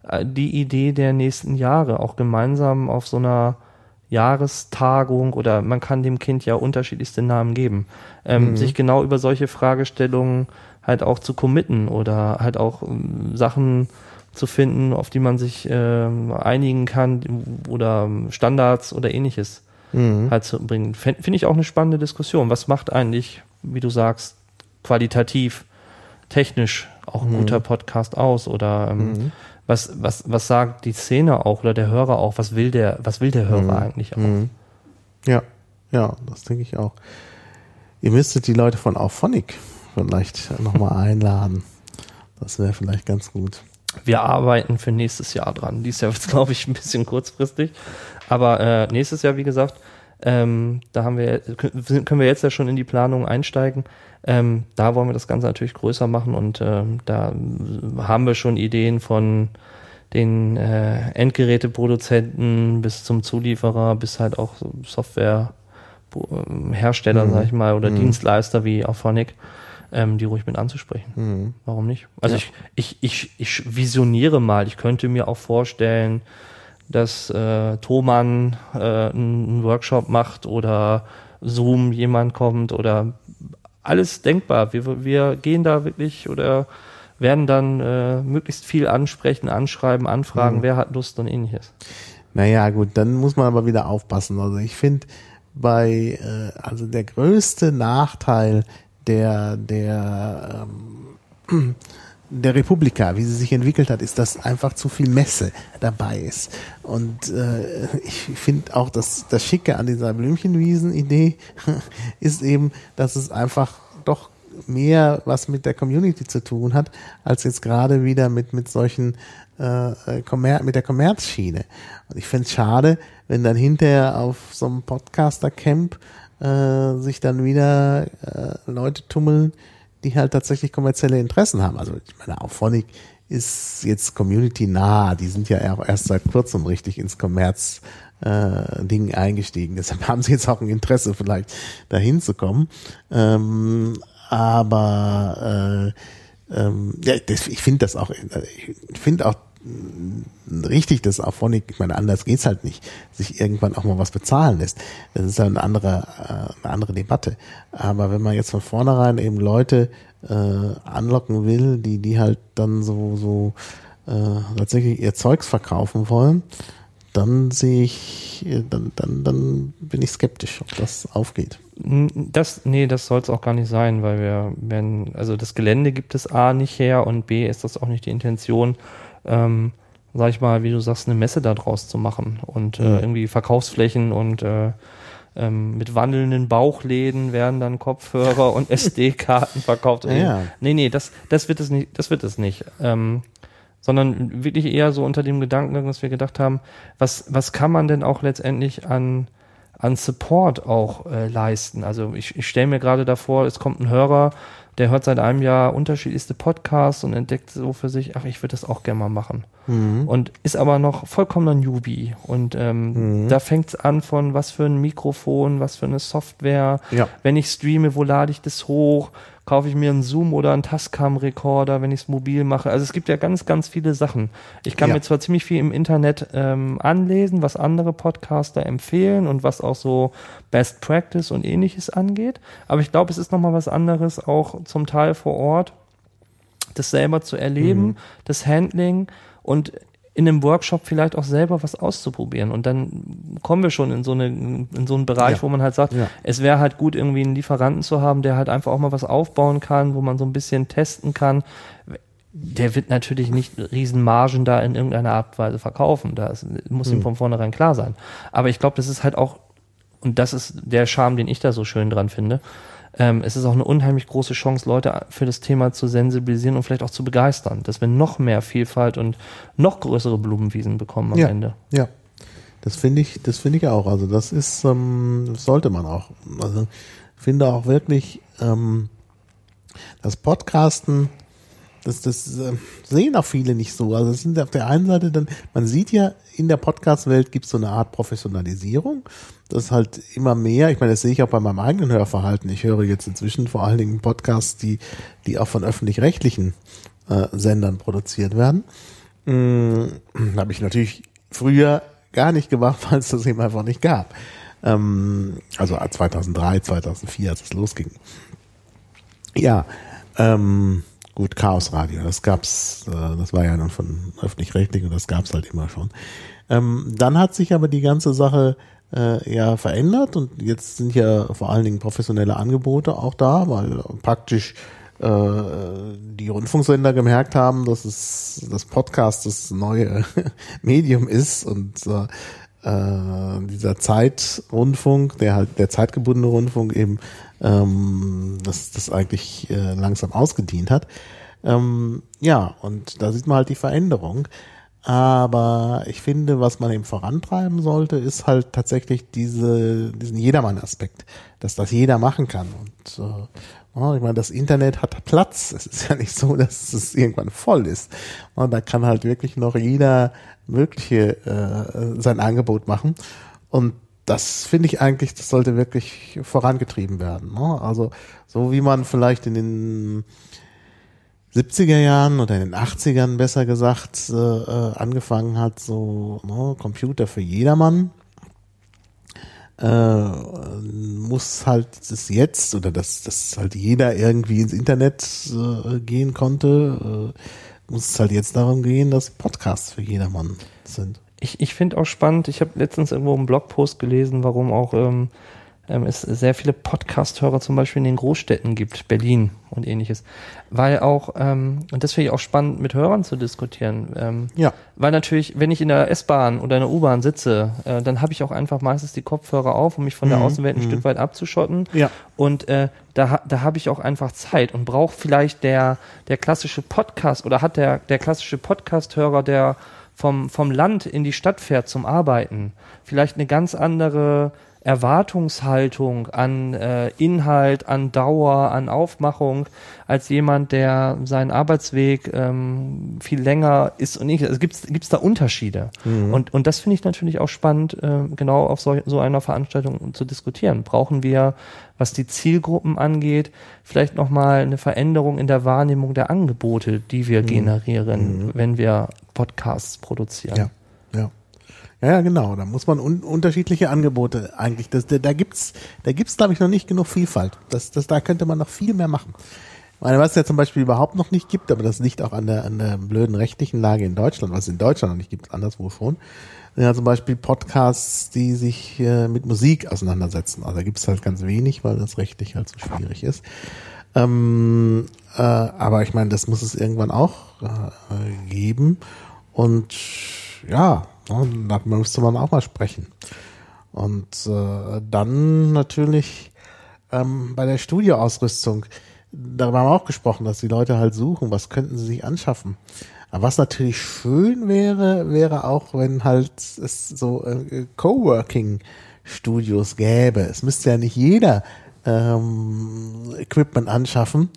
[SPEAKER 2] äh, die Idee der nächsten Jahre, auch gemeinsam auf so einer Jahrestagung oder man kann dem Kind ja unterschiedlichste Namen geben, ähm, mhm. sich genau über solche Fragestellungen halt auch zu committen oder halt auch ähm, Sachen zu finden, auf die man sich äh, einigen kann oder Standards oder ähnliches mhm. halt zu bringen. Finde ich auch eine spannende Diskussion. Was macht eigentlich, wie du sagst, qualitativ technisch auch ein mhm. guter Podcast aus oder ähm, mhm. Was, was, was sagt die Szene auch oder der Hörer auch, was will der, was will der Hörer mhm. eigentlich auch? Mhm.
[SPEAKER 1] Ja, ja, das denke ich auch. Ihr müsstet die Leute von Auphonic vielleicht nochmal einladen. Das wäre vielleicht ganz gut.
[SPEAKER 2] Wir arbeiten für nächstes Jahr dran. Dies Jahr wird es, glaube ich, ein bisschen kurzfristig. Aber äh, nächstes Jahr, wie gesagt, ähm, da haben wir, können wir jetzt ja schon in die Planung einsteigen. Ähm, da wollen wir das Ganze natürlich größer machen und ähm, da haben wir schon Ideen von den äh, Endgeräteproduzenten bis zum Zulieferer, bis halt auch Softwarehersteller, mhm. sag ich mal, oder mhm. Dienstleister wie Auphonic, ähm, die ruhig mit anzusprechen. Mhm. Warum nicht? Also ja. ich, ich, ich, ich visioniere mal, ich könnte mir auch vorstellen, dass äh, Thomann äh, einen Workshop macht oder Zoom jemand kommt oder alles denkbar. Wir, wir gehen da wirklich oder werden dann äh, möglichst viel ansprechen, anschreiben, anfragen, mhm. wer hat Lust und ähnliches.
[SPEAKER 1] Naja, gut, dann muss man aber wieder aufpassen. Also ich finde, bei, äh, also der größte Nachteil der, der ähm, der Republika, wie sie sich entwickelt hat, ist, dass einfach zu viel Messe dabei ist. Und äh, ich finde auch, dass das Schicke an dieser Blümchenwiesen-Idee ist eben, dass es einfach doch mehr was mit der Community zu tun hat, als jetzt gerade wieder mit, mit solchen äh, Kommer mit der Kommerzschiene. Und ich finde es schade, wenn dann hinterher auf so einem Podcaster-Camp äh, sich dann wieder äh, Leute tummeln, die halt tatsächlich kommerzielle Interessen haben. Also ich meine, auch Phonic ist jetzt Community nah, die sind ja auch erst seit kurzem richtig ins Kommerz äh, Ding eingestiegen. Deshalb haben sie jetzt auch ein Interesse, vielleicht dahin zu kommen. Ähm, aber äh, ähm, ja, das, ich finde das auch, ich finde auch richtig, dass Auphonic, ich meine, anders geht's halt nicht, sich irgendwann auch mal was bezahlen lässt. Das ist halt eine andere, äh, eine andere Debatte. Aber wenn man jetzt von vornherein eben Leute äh, anlocken will, die, die halt dann so, so äh, tatsächlich ihr Zeugs verkaufen wollen, dann sehe ich, dann, dann, dann bin ich skeptisch, ob das aufgeht.
[SPEAKER 2] Das, nee, das soll es auch gar nicht sein, weil wir, wenn, also das Gelände gibt es A nicht her und B ist das auch nicht die Intention, ähm, sag ich mal, wie du sagst, eine Messe da draus zu machen und äh, irgendwie Verkaufsflächen und äh, ähm, mit wandelnden Bauchläden werden dann Kopfhörer und SD-Karten verkauft.
[SPEAKER 1] Ja.
[SPEAKER 2] Nee, nee, das, das wird es nicht, das wird es nicht. Ähm, sondern wirklich eher so unter dem Gedanken, dass wir gedacht haben, was, was kann man denn auch letztendlich an, an Support auch äh, leisten? Also ich, ich stelle mir gerade davor, es kommt ein Hörer, der hört seit einem Jahr unterschiedlichste Podcasts und entdeckt so für sich, ach, ich würde das auch gerne mal machen.
[SPEAKER 1] Mhm.
[SPEAKER 2] Und ist aber noch vollkommener Newbie. Und ähm,
[SPEAKER 1] Mhm.
[SPEAKER 2] da fängt's an von was für ein Mikrofon, was für eine Software.
[SPEAKER 1] Ja.
[SPEAKER 2] Wenn ich streame, wo lade ich das hoch? Kaufe ich mir einen Zoom oder einen Tascam-Rekorder, wenn ich es mobil mache? Also es gibt ja ganz, ganz viele Sachen. Ich kann
[SPEAKER 1] Ja.
[SPEAKER 2] mir zwar ziemlich viel im Internet ähm, anlesen, was andere Podcaster empfehlen und was auch so Best Practice und ähnliches angeht, aber ich glaube, es ist nochmal was anderes, auch zum Teil vor Ort, das selber zu erleben,
[SPEAKER 1] Mhm.
[SPEAKER 2] das Handling und in einem Workshop vielleicht auch selber was auszuprobieren. Und dann kommen wir schon in so, eine, in so einen Bereich,
[SPEAKER 1] Ja.
[SPEAKER 2] wo man halt sagt,
[SPEAKER 1] Ja.
[SPEAKER 2] es wäre halt gut, irgendwie einen Lieferanten zu haben, der halt einfach auch mal was aufbauen kann, wo man so ein bisschen testen kann. Der wird natürlich nicht Riesenmargen da in irgendeiner Art und Weise verkaufen. Da ist, muss ihm von vornherein klar sein. Aber ich glaube, das ist halt auch, und das ist der Charme, den ich da so schön dran finde, ähm, es ist auch eine unheimlich große Chance, Leute für das Thema zu sensibilisieren und vielleicht auch zu begeistern, dass wir noch mehr Vielfalt und noch größere Blumenwiesen bekommen am
[SPEAKER 1] Ja.
[SPEAKER 2] Ende.
[SPEAKER 1] Ja, das finde ich, das finde ich auch. Also das ist, ähm, das sollte man auch. Also ich finde auch wirklich, ähm, das Podcasten, das, das äh, sehen auch viele nicht so. Also es sind auf der einen Seite dann, man sieht ja in der Podcast-Welt gibt es so eine Art Professionalisierung. Das ist halt immer mehr, ich meine, das sehe ich auch bei meinem eigenen Hörverhalten. Ich höre jetzt inzwischen vor allen Dingen Podcasts, die, die auch von öffentlich-rechtlichen äh, Sendern produziert werden. Mm, habe ich natürlich früher gar nicht gemacht, weil es das eben einfach nicht gab. Ähm, also 2003, 2004, als es losging. Ja, ähm, gut, Chaos Radio, das gab's, äh, das war ja dann von öffentlich-rechtlich und das gab's halt immer schon. Ähm, dann hat sich aber die ganze Sache äh, ja verändert und jetzt sind ja vor allen Dingen professionelle Angebote auch da, weil praktisch äh, die Rundfunksender gemerkt haben, dass es das Podcast das neue Medium ist und äh, äh, dieser Zeitrundfunk, der halt der zeitgebundene Rundfunk eben, ähm, dass das eigentlich äh, langsam ausgedient hat. Ähm, ja, und da sieht man halt die Veränderung. Aber ich finde, was man eben vorantreiben sollte, ist halt tatsächlich diese, diesen Jedermann-Aspekt, dass das jeder machen kann. Und äh, ja, ich meine, das Internet hat Platz. Es ist ja nicht so, dass es irgendwann voll ist. Und da kann halt wirklich noch jeder mögliche äh, sein Angebot machen. Und das finde ich eigentlich, das sollte wirklich vorangetrieben werden. Ne? Also so wie man vielleicht in den 70er Jahren oder in den 80ern besser gesagt äh, äh, angefangen hat, so ne, Computer für jedermann, äh, muss halt das jetzt oder dass, dass halt jeder irgendwie ins Internet äh, gehen konnte, äh, muss es halt jetzt darum gehen, dass Podcasts für jedermann sind.
[SPEAKER 2] Ich, ich finde auch spannend, ich habe letztens irgendwo einen Blogpost gelesen, warum auch ähm, ähm, es sehr viele Podcast-Hörer zum Beispiel in den Großstädten gibt, Berlin und ähnliches. Weil auch, ähm, und das finde ich auch spannend, mit Hörern zu diskutieren. Ähm,
[SPEAKER 1] Ja.
[SPEAKER 2] Weil natürlich, wenn ich in der S-Bahn oder in der U-Bahn sitze, äh, dann habe ich auch einfach meistens die Kopfhörer auf, um mich von der
[SPEAKER 1] Mhm,
[SPEAKER 2] Außenwelt ein Stück weit abzuschotten.
[SPEAKER 1] Ja.
[SPEAKER 2] Und äh, da, da habe ich auch einfach Zeit und braucht vielleicht der, der klassische Podcast oder hat der, der klassische Podcast-Hörer, der vom, vom Land in die Stadt fährt zum Arbeiten, vielleicht eine ganz andere Erwartungshaltung an äh, Inhalt, an Dauer, an Aufmachung, als jemand, der seinen Arbeitsweg ähm, viel länger ist und nicht. Also gibt es da Unterschiede. Und, und das finde ich natürlich auch spannend, äh, genau auf so, so einer Veranstaltung zu diskutieren. Brauchen wir, was die Zielgruppen angeht, vielleicht nochmal eine Veränderung in der Wahrnehmung der Angebote, die wir generieren, wenn wir Podcasts produzieren.
[SPEAKER 1] Ja, ja. Ja, genau. Da muss man un unterschiedliche Angebote eigentlich. Das, da, da gibt's, da gibt's, glaube ich, noch nicht genug Vielfalt. Das, das, da könnte man noch viel mehr machen. Ich meine, was es ja zum Beispiel überhaupt noch nicht gibt, aber das liegt auch an der, an der blöden rechtlichen Lage in Deutschland, was es in Deutschland noch nicht gibt, anderswo schon. Ja, zum Beispiel Podcasts, die sich äh, mit Musik auseinandersetzen. Also da gibt's halt ganz wenig, weil das rechtlich halt so schwierig ist. Ähm, äh, aber ich meine, das muss es irgendwann auch äh, geben. Und ja, ja, darüber müsste man auch mal sprechen. Und äh, dann natürlich ähm, bei der Studioausrüstung, darüber haben wir auch gesprochen, dass die Leute halt suchen, was könnten sie sich anschaffen. Aber was natürlich schön wäre, wäre auch, wenn halt es so äh, Coworking-Studios gäbe. Es müsste ja nicht jeder ähm, Equipment anschaffen,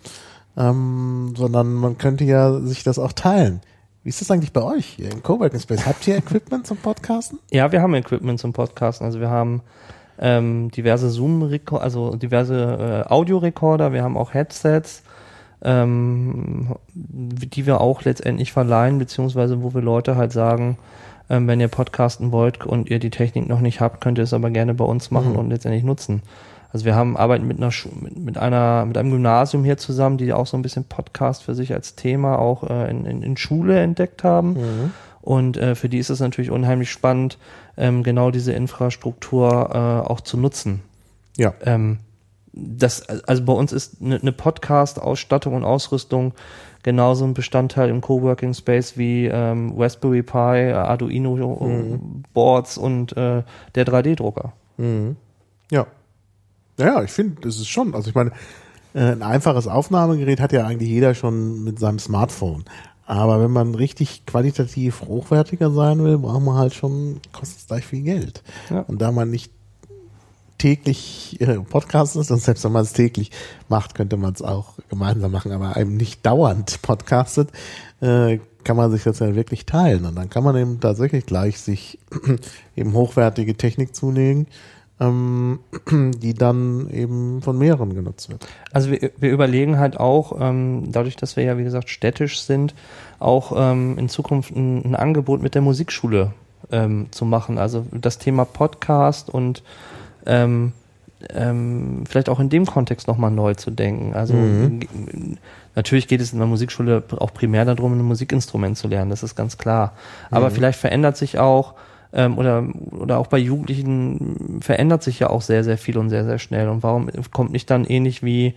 [SPEAKER 1] ähm, sondern man könnte ja sich das auch teilen. Wie ist das eigentlich bei euch hier im Coworking Space? Habt ihr Equipment zum Podcasten?
[SPEAKER 2] Ja, wir haben Equipment zum Podcasten. Also wir haben ähm, diverse Zoom, also diverse äh, Audiorekorder, wir haben auch Headsets, ähm, die wir auch letztendlich verleihen, beziehungsweise wo wir Leute halt sagen, ähm, wenn ihr podcasten wollt und ihr die Technik noch nicht habt, könnt ihr es aber gerne bei uns machen
[SPEAKER 1] Mhm.
[SPEAKER 2] und letztendlich nutzen. Also wir haben arbeiten mit einer Schu mit, mit einer mit einem Gymnasium hier zusammen, die auch so ein bisschen Podcast für sich als Thema auch äh, in, in, in Schule entdeckt haben. Und äh, für die ist es natürlich unheimlich spannend, ähm, genau diese Infrastruktur äh, auch zu nutzen.
[SPEAKER 1] Ja.
[SPEAKER 2] Ähm, das, also bei uns ist eine, eine Podcast-Ausstattung und Ausrüstung genauso ein Bestandteil im Coworking Space wie ähm, Raspberry Pi, Arduino Boards und äh, der 3D-Drucker.
[SPEAKER 1] Ja. Ja, ich finde, das ist schon, also ich meine, äh, ein einfaches Aufnahmegerät hat ja eigentlich jeder schon mit seinem Smartphone. Aber wenn man richtig qualitativ hochwertiger sein will, braucht man halt schon, kostet es gleich viel Geld.
[SPEAKER 2] Ja.
[SPEAKER 1] Und da man nicht täglich äh, Podcast ist und selbst wenn man es täglich macht, könnte man es auch gemeinsam machen, aber einem nicht dauernd podcastet, äh, kann man sich das ja wirklich teilen und dann kann man eben tatsächlich gleich sich eben hochwertige Technik zulegen, ähm, die dann eben von mehreren genutzt wird.
[SPEAKER 2] Also wir, wir überlegen halt auch, ähm, dadurch, dass wir ja wie gesagt städtisch sind, auch ähm, in Zukunft ein, ein Angebot mit der Musikschule ähm, zu machen. Also das Thema Podcast und ähm, ähm, vielleicht auch in dem Kontext nochmal neu zu denken. Also
[SPEAKER 1] Mhm.
[SPEAKER 2] natürlich geht es in der Musikschule auch primär darum, ein Musikinstrument zu lernen, das ist ganz klar. Aber vielleicht verändert sich auch ähm, oder, oder auch bei Jugendlichen verändert sich ja auch sehr, sehr viel und sehr, sehr schnell. Und warum kommt nicht dann ähnlich wie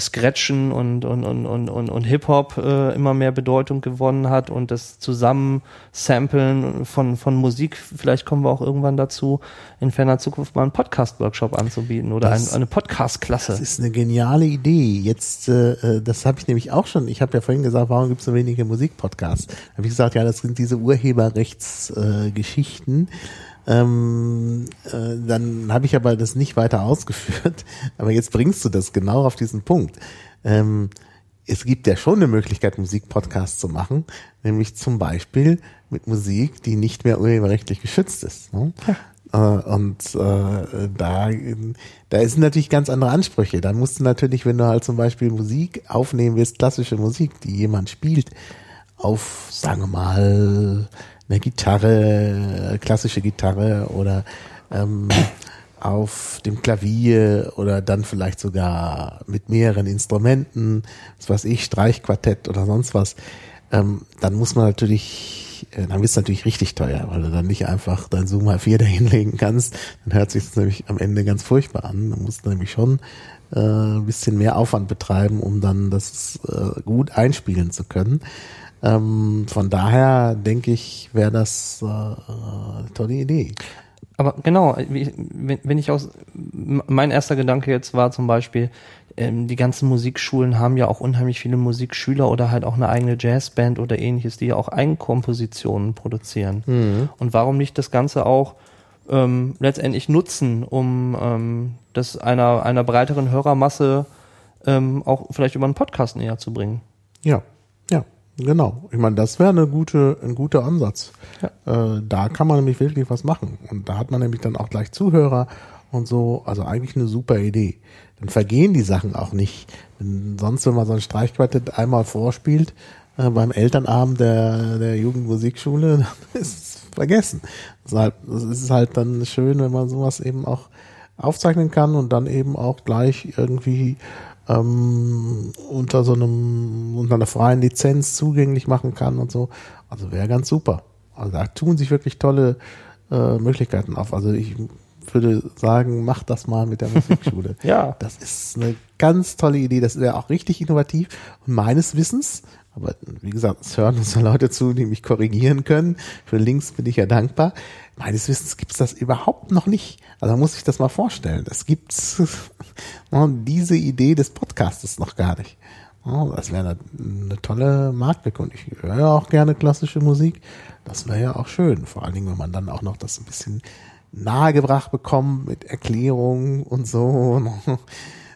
[SPEAKER 2] Scratchen und, und, und, und, und, und Hip-Hop äh, immer mehr Bedeutung gewonnen hat und das Zusammensampeln von, von Musik, vielleicht kommen wir auch irgendwann dazu, in ferner Zukunft mal einen Podcast-Workshop anzubieten oder ein,
[SPEAKER 1] Das-
[SPEAKER 2] eine
[SPEAKER 1] Das
[SPEAKER 2] Podcast-Klasse.
[SPEAKER 1] ist eine geniale Idee. Jetzt, äh, äh, das habe ich nämlich auch schon. Ich habe ja vorhin gesagt, warum gibt es so wenige Musikpodcasts? Da habe ich gesagt, ja, das sind diese Urheberrechtsgeschichten. Äh. Ähm, äh, dann habe ich aber das nicht weiter ausgeführt. Aber jetzt bringst du das genau auf diesen Punkt. Ähm, es gibt ja schon eine Möglichkeit, Musikpodcasts zu machen, nämlich zum Beispiel mit Musik, die nicht mehr urheberrechtlich geschützt ist. Ne? Äh, Und äh, da, da sind natürlich ganz andere Ansprüche. Da musst du natürlich, wenn du halt zum Beispiel Musik aufnehmen willst, klassische Musik, die jemand spielt, auf, sagen wir mal, eine Gitarre, klassische Gitarre oder ähm, auf dem Klavier oder dann vielleicht sogar mit mehreren Instrumenten, was weiß ich, Streichquartett oder sonst was, ähm, dann muss man natürlich äh, dann wird es natürlich richtig teuer, weil du dann nicht einfach dein Zoom H4 dahinlegen kannst. Dann hört sich das nämlich am Ende ganz furchtbar an. Du musst nämlich schon äh, ein bisschen mehr Aufwand betreiben, um dann das äh, gut einspielen zu können. Ähm, von daher denke ich, wäre das äh, eine tolle Idee.
[SPEAKER 2] Aber genau, wenn, wenn ich aus, mein erster Gedanke jetzt war zum Beispiel, ähm, die ganzen Musikschulen haben ja auch unheimlich viele Musikschüler oder halt auch eine eigene Jazzband oder ähnliches, die ja auch Eigenkompositionen produzieren. Mhm. Und warum nicht das Ganze auch ähm, letztendlich nutzen, um ähm, das einer, einer breiteren Hörermasse ähm, auch vielleicht über einen Podcast näher zu bringen?
[SPEAKER 1] Ja, ja. Genau, ich meine, das wäre eine gute, ein guter Ansatz. Ja. Äh, da kann man nämlich wirklich was machen. Und da hat man nämlich dann auch gleich Zuhörer und so. Also eigentlich eine super Idee. Dann vergehen die Sachen auch nicht. Denn sonst, wenn man so ein Streichquartett einmal vorspielt, äh, beim Elternabend der, der Jugendmusikschule, dann ist es vergessen. Ist, halt, das ist halt dann schön, wenn man sowas eben auch aufzeichnen kann und dann eben auch gleich irgendwie ähm, unter so einem, unter einer freien Lizenz zugänglich machen kann und so. Also wäre ganz super. Also da tun sich wirklich tolle äh, Möglichkeiten auf. Also ich würde sagen, mach das mal mit der Musikschule.
[SPEAKER 2] ja.
[SPEAKER 1] Das ist eine ganz tolle Idee. Das wäre auch richtig innovativ. Und meines Wissens, aber wie gesagt, es hören uns Leute zu, die mich korrigieren können. Für Links bin ich ja dankbar. Meines Wissens gibt es das überhaupt noch nicht. Also muss ich das mal vorstellen. Es gibt diese Idee des Podcastes noch gar nicht. Das wäre eine, eine, tolle Marktlücke und ich höre ja auch gerne klassische Musik. Das wäre ja auch schön. Vor allen Dingen, wenn man dann auch noch das ein bisschen nahegebracht bekommt mit Erklärungen und so.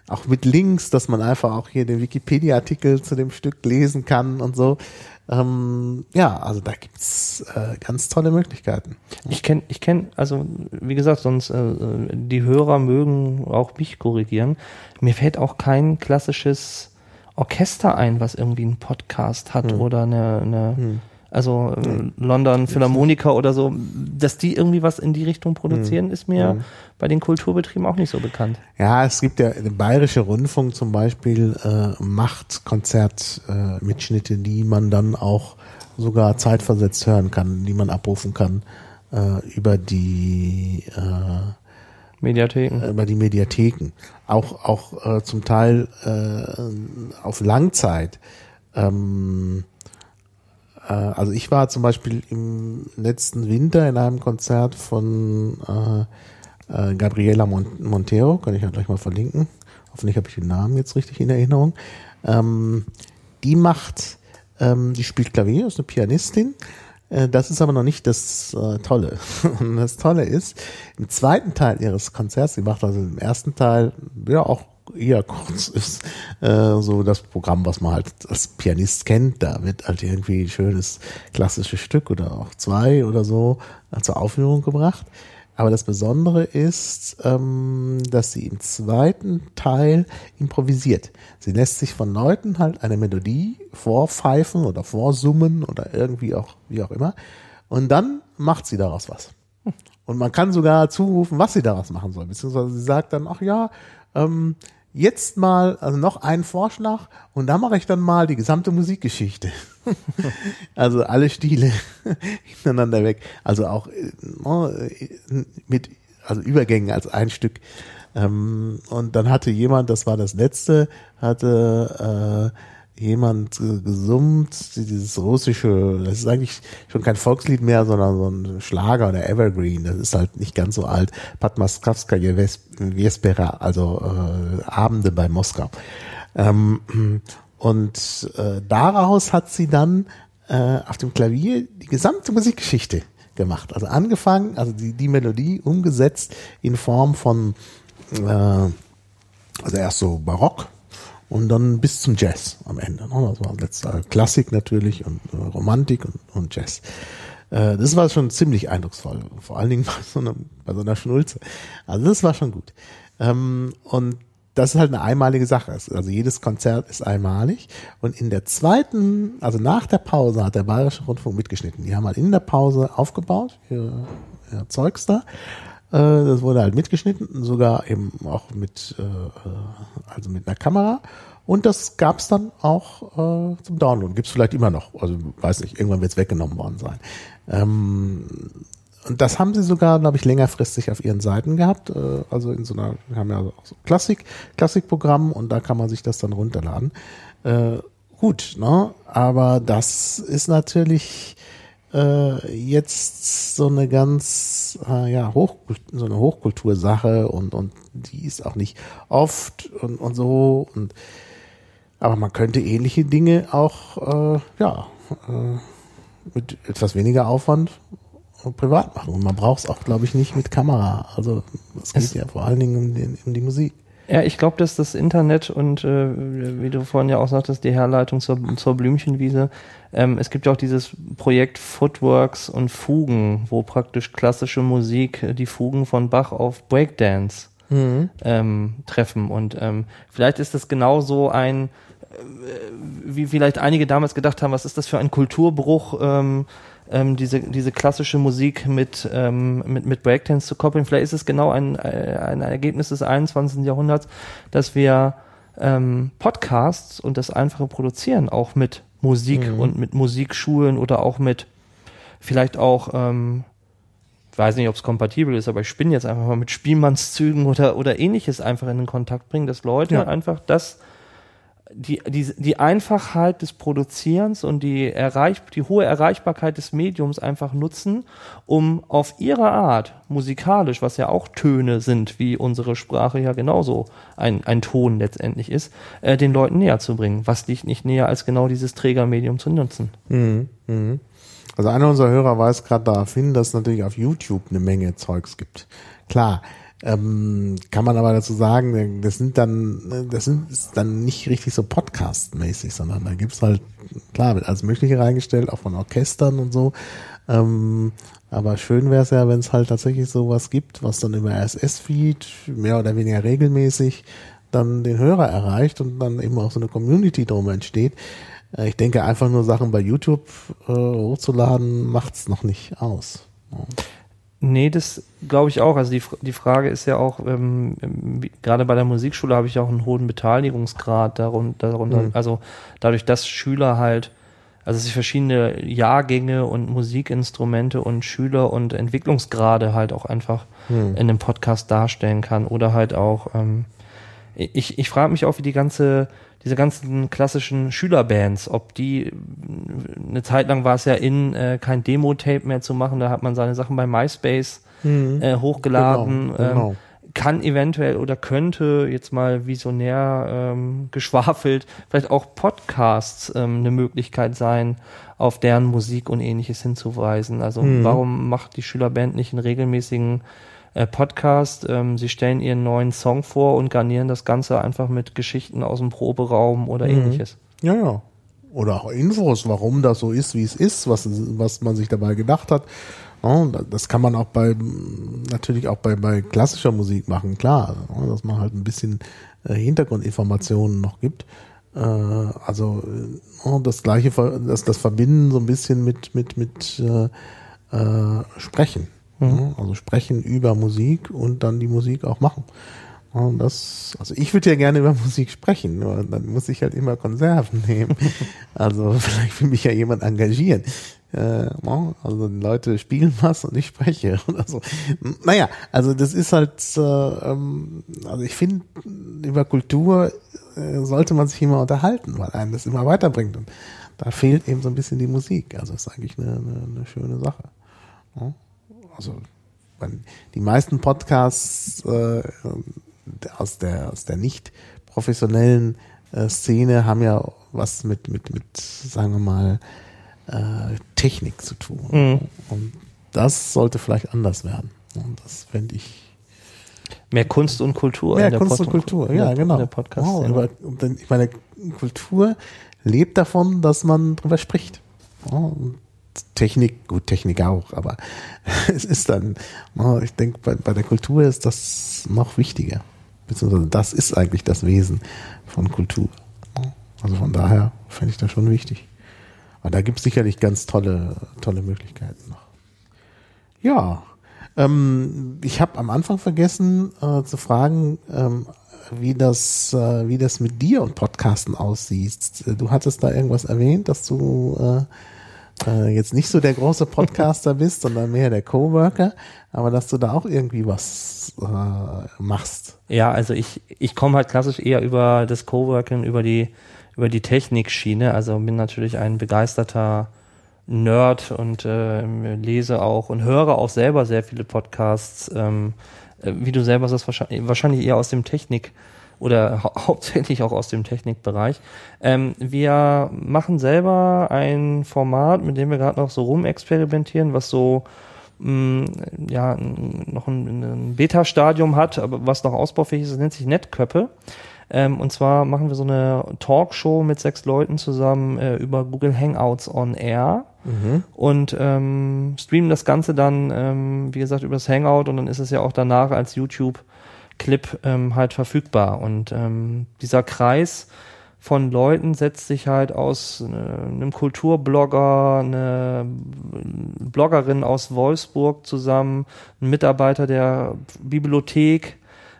[SPEAKER 1] Auch mit Links, dass man einfach auch hier den Wikipedia-Artikel zu dem Stück lesen kann und so. Ähm, ja, also da gibt's äh, ganz tolle Möglichkeiten.
[SPEAKER 2] Ich kenne, ich kenn, also wie gesagt, sonst äh, die Hörer mögen auch mich korrigieren. Mir fällt auch kein klassisches Orchester ein, was irgendwie einen Podcast hat hm. oder eine, eine hm. Also äh, London Philharmoniker oder so, dass die irgendwie was in die Richtung produzieren, hm. ist mir hm. bei den Kulturbetrieben auch nicht so bekannt.
[SPEAKER 1] Ja, es gibt ja der Bayerische Rundfunk zum Beispiel äh, macht Konzertmitschnitte, äh, die man dann auch sogar zeitversetzt hören kann, die man abrufen kann äh, über die äh,
[SPEAKER 2] Mediatheken.
[SPEAKER 1] Über die Mediatheken. Auch, auch äh, zum Teil äh, auf Langzeit. Ähm, äh, also ich war zum Beispiel im letzten Winter in einem Konzert von äh, äh, Gabriela Mon Montero, kann ich ja gleich mal verlinken. Hoffentlich habe ich den Namen jetzt richtig in Erinnerung. Ähm, die macht, ähm, die spielt Klavier, ist eine Pianistin äh, das ist aber noch nicht das äh, Tolle. das Tolle ist, im zweiten Teil ihres Konzerts, sie macht also im ersten Teil, ja auch eher kurz ist, äh, so das Programm, was man halt als Pianist kennt. Da wird halt irgendwie ein schönes klassisches Stück oder auch zwei oder so zur Aufführung gebracht. Aber das Besondere ist, ähm, dass sie im zweiten Teil improvisiert. Sie lässt sich von Leuten halt eine Melodie vorpfeifen oder vorsummen oder irgendwie auch, wie auch immer. Und dann macht sie daraus was. Und man kann sogar zurufen, was sie daraus machen soll. Beziehungsweise sie sagt dann, ach ja, ähm, jetzt mal, also noch einen Vorschlag und da mache ich dann mal die gesamte Musikgeschichte. also alle Stile hintereinander weg. Also auch äh, mit, also Übergängen als ein Stück. Ähm, und dann hatte jemand, das war das letzte, hatte äh, jemand gesummt, dieses russische, das ist eigentlich schon kein Volkslied mehr, sondern so ein Schlager oder Evergreen, das ist halt nicht ganz so alt. Patmaskavskaja Vespera, also äh, Abende bei Moskau. Ähm, und äh, daraus hat sie dann äh, auf dem Klavier die gesamte Musikgeschichte gemacht. Also angefangen, also die, die Melodie umgesetzt in Form von, äh, also erst so Barock, und dann bis zum Jazz am Ende. Ne? Das war letzter Klassik natürlich und äh, Romantik und, und Jazz. Äh, das war schon ziemlich eindrucksvoll, vor allen Dingen bei so, einer, bei so einer Schnulze. Also das war schon gut. Ähm, und das ist halt eine einmalige Sache. Also jedes Konzert ist einmalig. Und in der zweiten, also nach der Pause hat der Bayerische Rundfunk mitgeschnitten. Die haben halt in der Pause aufgebaut, ihr, ihr Zeugs da. Äh, das wurde halt mitgeschnitten, sogar eben auch mit, äh, also mit einer Kamera. Und das gab es dann auch äh, zum Download. Gibt es vielleicht immer noch. Also weiß nicht, irgendwann wird es weggenommen worden sein. Ähm, und das haben sie sogar, glaube ich, längerfristig auf ihren Seiten gehabt. Äh, also in so einer, wir haben ja auch so Klassik, Klassikprogramm und da kann man sich das dann runterladen. Äh, gut, ne? Aber das ist natürlich äh, jetzt so eine ganz äh, ja Hoch, so eine Hochkultursache und und die ist auch nicht oft und und so und aber man könnte ähnliche Dinge auch äh, ja äh, mit etwas weniger Aufwand privat machen. Und man braucht es auch glaube ich nicht mit Kamera. Also es geht ja vor allen Dingen um, den, um die Musik
[SPEAKER 2] ja, ich glaube, dass das Internet und äh, wie du vorhin ja auch sagtest, die Herleitung zur, zur Blümchenwiese, ähm, es gibt ja auch dieses Projekt Footworks und Fugen, wo praktisch klassische Musik die Fugen von Bach auf Breakdance mhm. ähm, treffen. Und ähm, vielleicht ist das genauso ein, äh, wie vielleicht einige damals gedacht haben, was ist das für ein Kulturbruch? Ähm, ähm, diese, diese klassische Musik mit, ähm, mit, mit Breakdance zu koppeln. Vielleicht ist es genau ein, ein Ergebnis des 21. Jahrhunderts, dass wir ähm, Podcasts und das einfache Produzieren auch mit Musik mhm. und mit Musikschulen oder auch mit vielleicht auch ähm, weiß nicht, ob es kompatibel ist, aber ich spinne jetzt einfach mal mit Spielmannszügen oder, oder ähnliches einfach in den Kontakt bringen, dass Leute ja. einfach das die, die, die Einfachheit des Produzierens und die, Erreich, die hohe Erreichbarkeit des Mediums einfach nutzen, um auf ihre Art, musikalisch, was ja auch Töne sind, wie unsere Sprache ja genauso ein, ein Ton letztendlich ist, äh, den Leuten näher zu bringen. Was liegt nicht näher, als genau dieses Trägermedium zu nutzen? Mhm,
[SPEAKER 1] mh. Also einer unserer Hörer weist gerade darauf hin, dass es natürlich auf YouTube eine Menge Zeugs gibt. Klar, ähm, kann man aber dazu sagen, das sind dann, das sind dann nicht richtig so Podcast-mäßig, sondern da gibt's halt, klar, wird alles Mögliche reingestellt, auch von Orchestern und so. Ähm, aber schön wäre es ja, wenn es halt tatsächlich sowas gibt, was dann über RSS-Feed mehr oder weniger regelmäßig dann den Hörer erreicht und dann eben auch so eine Community drum entsteht. Äh, ich denke, einfach nur Sachen bei YouTube äh, hochzuladen, macht's noch nicht aus. Ja.
[SPEAKER 2] Nee, das glaube ich auch. Also die, die Frage ist ja auch, ähm, gerade bei der Musikschule habe ich auch einen hohen Beteiligungsgrad darunter. darunter mhm. Also dadurch, dass Schüler halt, also sich verschiedene Jahrgänge und Musikinstrumente und Schüler und Entwicklungsgrade halt auch einfach mhm. in einem Podcast darstellen kann. Oder halt auch, ähm, ich, ich frage mich auch, wie die ganze diese ganzen klassischen Schülerbands, ob die, eine Zeit lang war es ja in, äh, kein Demo-Tape mehr zu machen, da hat man seine Sachen bei MySpace mhm. äh, hochgeladen. Genau, genau. Ähm, kann eventuell oder könnte jetzt mal visionär ähm, geschwafelt vielleicht auch Podcasts ähm, eine Möglichkeit sein, auf deren Musik und ähnliches hinzuweisen. Also mhm. warum macht die Schülerband nicht einen regelmäßigen Podcast. Ähm, sie stellen ihren neuen Song vor und garnieren das Ganze einfach mit Geschichten aus dem Proberaum oder mhm. ähnliches.
[SPEAKER 1] Ja, ja. Oder auch Infos, warum das so ist, wie es ist, was, was man sich dabei gedacht hat. Das kann man auch bei, natürlich auch bei, bei klassischer Musik machen, klar, dass man halt ein bisschen äh, Hintergrundinformationen noch gibt. Äh, also das gleiche, das, das Verbinden so ein bisschen mit, mit, mit äh, äh, Sprechen. Mhm. Also sprechen über Musik und dann die Musik auch machen. Und das, also ich würde ja gerne über Musik sprechen, nur dann muss ich halt immer Konserven nehmen. Also vielleicht will mich ja jemand engagieren. Äh, also Leute spielen was und ich spreche oder so. Naja, also das ist halt, äh, ähm, also ich finde, über Kultur äh, sollte man sich immer unterhalten, weil einen das immer weiterbringt. Und da fehlt eben so ein bisschen die Musik. Also ist eigentlich eine, eine, eine schöne Sache. Ja? Also die meisten Podcasts äh, aus der aus der nicht professionellen äh, Szene haben ja was mit mit mit sagen wir mal äh, Technik zu tun. Mhm. und das sollte vielleicht anders werden. Und das fände ich
[SPEAKER 2] mehr Kunst und Kultur
[SPEAKER 1] mehr Kunst Pod und Kultur ja genau. Podcast, oh, aber, ich meine Kultur lebt davon dass man drüber spricht. Und Technik, gut, Technik auch, aber es ist dann, ich denke, bei, bei der Kultur ist das noch wichtiger. Beziehungsweise das ist eigentlich das Wesen von Kultur. Also von daher fände ich das schon wichtig. Aber da gibt es sicherlich ganz tolle, tolle Möglichkeiten noch. Ja, Ähm, ich habe am Anfang vergessen äh, zu fragen, ähm, wie das, äh, wie das mit dir und Podcasten aussieht. Du hattest da irgendwas erwähnt, dass du äh, äh, jetzt nicht so der große Podcaster bist, sondern mehr der Coworker, aber dass du da auch irgendwie was äh, machst.
[SPEAKER 2] Ja, also ich, ich komme halt klassisch eher über das Coworking, über die, über die Technikschiene. Also bin natürlich ein begeisterter Nerd und äh, lese auch und höre auch selber sehr viele Podcasts. Ähm, äh, wie du selber sagst, wahrscheinlich, wahrscheinlich eher aus dem Technik oder hau hauptsächlich auch aus dem Technikbereich. Ähm, wir machen selber ein Format, mit dem wir gerade noch so rumexperimentieren, was so mh, mm, ja noch ein, ein Beta-Stadium hat, aber was noch ausbaufähig ist, nennt sich Netköppe. Ähm, und zwar machen wir so eine Talkshow mit sechs Leuten zusammen äh, über Google Hangouts on Air mhm. und ähm, streamen das Ganze dann, ähm, wie gesagt, übers Hangout und dann ist es ja auch danach als YouTube-Clip ähm, halt verfügbar. Und ähm, dieser Kreis von Leuten setzt sich halt aus äh, einem Kulturblogger, eine Bloggerin aus Wolfsburg zusammen, ein Mitarbeiter der Bibliothek,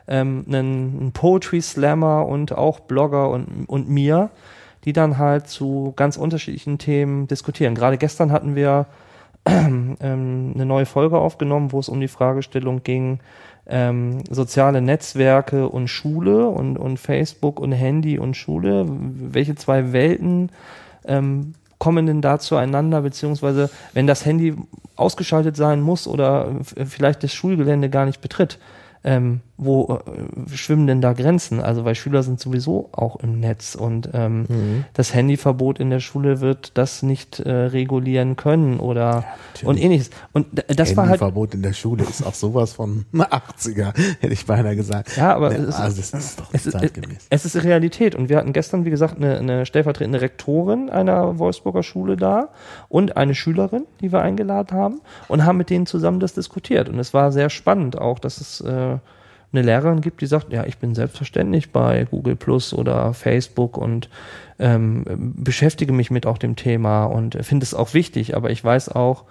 [SPEAKER 2] ähm, einen, einen Poetry Slammer und auch Blogger und, und mir, die dann halt zu ganz unterschiedlichen Themen diskutieren. Gerade gestern hatten wir ähm, eine neue Folge aufgenommen, wo es um die Fragestellung ging, ähm, soziale Netzwerke und Schule und, und Facebook und Handy und Schule. Welche zwei Welten ähm, kommen denn da zueinander, beziehungsweise wenn das Handy ausgeschaltet sein muss oder vielleicht das Schulgelände gar nicht betritt, ähm, wo äh, schwimmen denn da Grenzen? Also weil Schüler sind sowieso auch im Netz und ähm, mhm. das Handyverbot in der Schule wird das nicht äh, regulieren können oder ja, und ähnliches. Und das war halt
[SPEAKER 1] Handyverbot in der Schule ist auch sowas von 80er, hätte ich beinahe gesagt.
[SPEAKER 2] Ja, aber ja, es, also ist, ist doch es, zeitgemäß. es ist Realität und wir hatten gestern, wie gesagt, eine, eine stellvertretende Rektorin einer Wolfsburger Schule da und eine Schülerin, die wir eingeladen haben und haben mit denen zusammen das diskutiert und es war sehr spannend auch, dass es äh, eine Lehrerin gibt, die sagt, ja, ich bin selbstverständlich bei Google Plus oder Facebook und ähm, beschäftige mich mit auch dem Thema und finde es auch wichtig, aber ich weiß auch,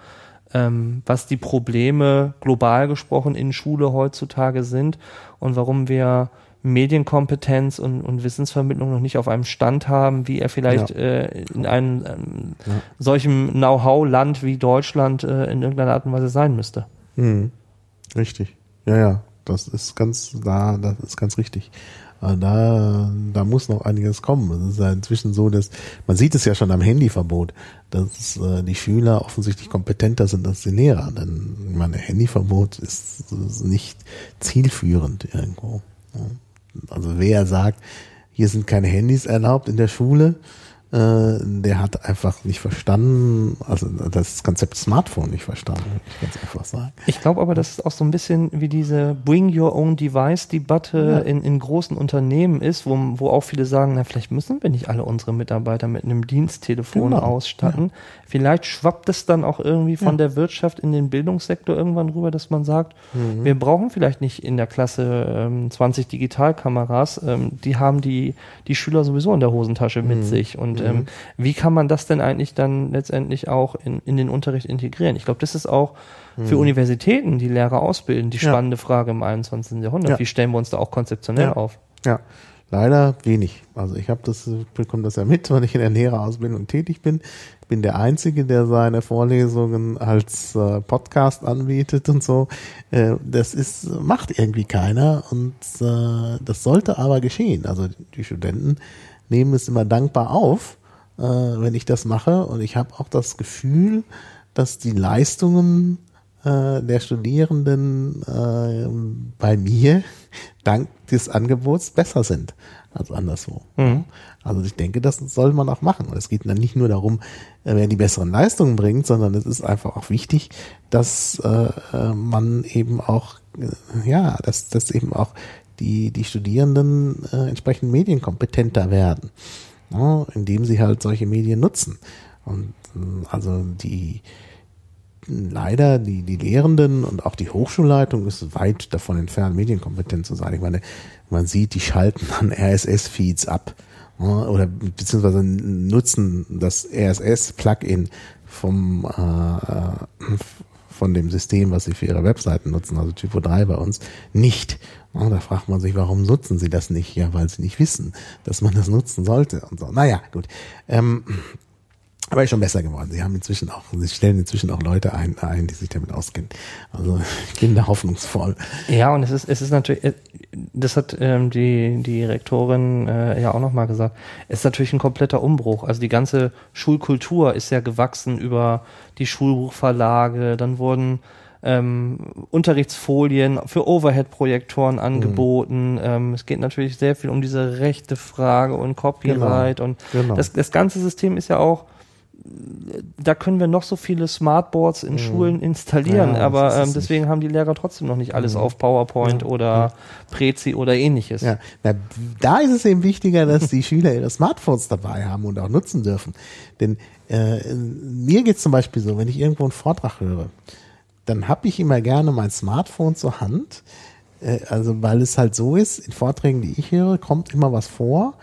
[SPEAKER 2] ähm, was die Probleme global gesprochen in Schule heutzutage sind und warum wir Medienkompetenz und, und Wissensvermittlung noch nicht auf einem Stand haben, wie er vielleicht ja. äh, in einem ähm, ja. solchem Know-how-Land wie Deutschland äh, in irgendeiner Art und Weise sein müsste.
[SPEAKER 1] Mhm. Richtig. Ja, ja. Das ist ganz, da, das ist ganz richtig. Äh, da, da muss noch einiges kommen. Es ist ja inzwischen so, dass man sieht es ja schon am Handyverbot, dass äh, die Schüler offensichtlich kompetenter sind als die Lehrer. Denn mein Handyverbot ist, ist nicht zielführend irgendwo. Also wer sagt, hier sind keine Handys erlaubt in der Schule, der hat einfach nicht verstanden, also das Konzept Smartphone nicht verstanden, würde ich ganz einfach sagen.
[SPEAKER 2] Ich glaube aber, das ist auch so ein bisschen wie diese Bring Your Own Device Debatte ja. in, in großen Unternehmen ist, wo, wo auch viele sagen, na, vielleicht müssen wir nicht alle unsere Mitarbeiter mit einem Diensttelefon genau. ausstatten. Ja. Vielleicht schwappt es dann auch irgendwie von ja. der Wirtschaft in den Bildungssektor irgendwann rüber, dass man sagt, mhm. wir brauchen vielleicht nicht in der Klasse ähm, 20 Digitalkameras, ähm, die haben die, die Schüler sowieso in der Hosentasche mit mhm. sich und ähm, mhm. wie kann man das denn eigentlich dann letztendlich auch in, in den Unterricht integrieren? Ich glaube, das ist auch für mhm. Universitäten, die Lehrer ausbilden, die spannende ja. Frage im 21. Jahrhundert. Ja. Wie stellen wir uns da auch konzeptionell
[SPEAKER 1] ja.
[SPEAKER 2] auf?
[SPEAKER 1] Ja, leider wenig. Also ich habe das, bekomme das ja mit, wenn ich in der Lehrerausbildung tätig bin. Ich bin der Einzige, der seine Vorlesungen als äh, Podcast anbietet und so. Äh, das ist, macht irgendwie keiner und äh, das sollte aber geschehen. Also die Studenten nehmen es immer dankbar auf, äh, wenn ich das mache. Und ich habe auch das Gefühl, dass die Leistungen äh, der Studierenden äh, bei mir dank des Angebots besser sind als anderswo. Mhm. Also ich denke, das soll man auch machen. Und es geht dann nicht nur darum, äh, wer die besseren Leistungen bringt, sondern es ist einfach auch wichtig, dass äh, äh man eben auch, äh, ja, dass, dass eben auch die, die Studierenden äh, entsprechend medienkompetenter werden, ja, indem sie halt solche Medien nutzen. Und äh, also die leider die, die Lehrenden und auch die Hochschulleitung ist weit davon entfernt, medienkompetent zu sein. Ich meine, man sieht, die schalten dann RSS-Feeds ab oder beziehungsweise nutzen das RSS-Plugin vom äh, von dem System, was sie für ihre Webseiten nutzen, also Typo 3 bei uns, nicht. Und da fragt man sich, warum nutzen sie das nicht? Ja, weil sie nicht wissen, dass man das nutzen sollte und so. Naja, gut. Ähm, aber ist schon besser geworden. Sie haben inzwischen auch, sie stellen inzwischen auch Leute ein, ein die sich damit auskennen. Also ich bin da hoffnungsvoll.
[SPEAKER 2] Ja, und es ist, es ist natürlich, äh, das hat ähm, die, die Rektorin äh, ja auch nochmal gesagt, es ist natürlich ein kompletter Umbruch. Also die ganze Schulkultur ist ja gewachsen über die Schulbuchverlage, dann wurden ähm, Unterrichtsfolien für Overhead-Projektoren mhm. angeboten. Mhm. Ähm, es geht natürlich sehr viel um diese rechte Frage und Copyright genau. und genau. Das, das ganze System ist ja auch da können wir noch so viele Smartboards in mhm. Schulen installieren, ja, aber ähm, deswegen nicht. haben die Lehrer trotzdem noch nicht alles mhm. auf PowerPoint ja. oder ja. Prezi oder ähnliches.
[SPEAKER 1] Ja, Na, da ist es eben wichtiger, dass die Schüler ihre Smartphones dabei haben und auch nutzen dürfen. Denn äh, mir geht's zum Beispiel so, wenn ich irgendwo einen Vortrag höre, dann habe ich immer gerne mein Smartphone zur Hand. Äh, also weil es halt so ist, in Vorträgen, die ich höre, kommt immer was vor,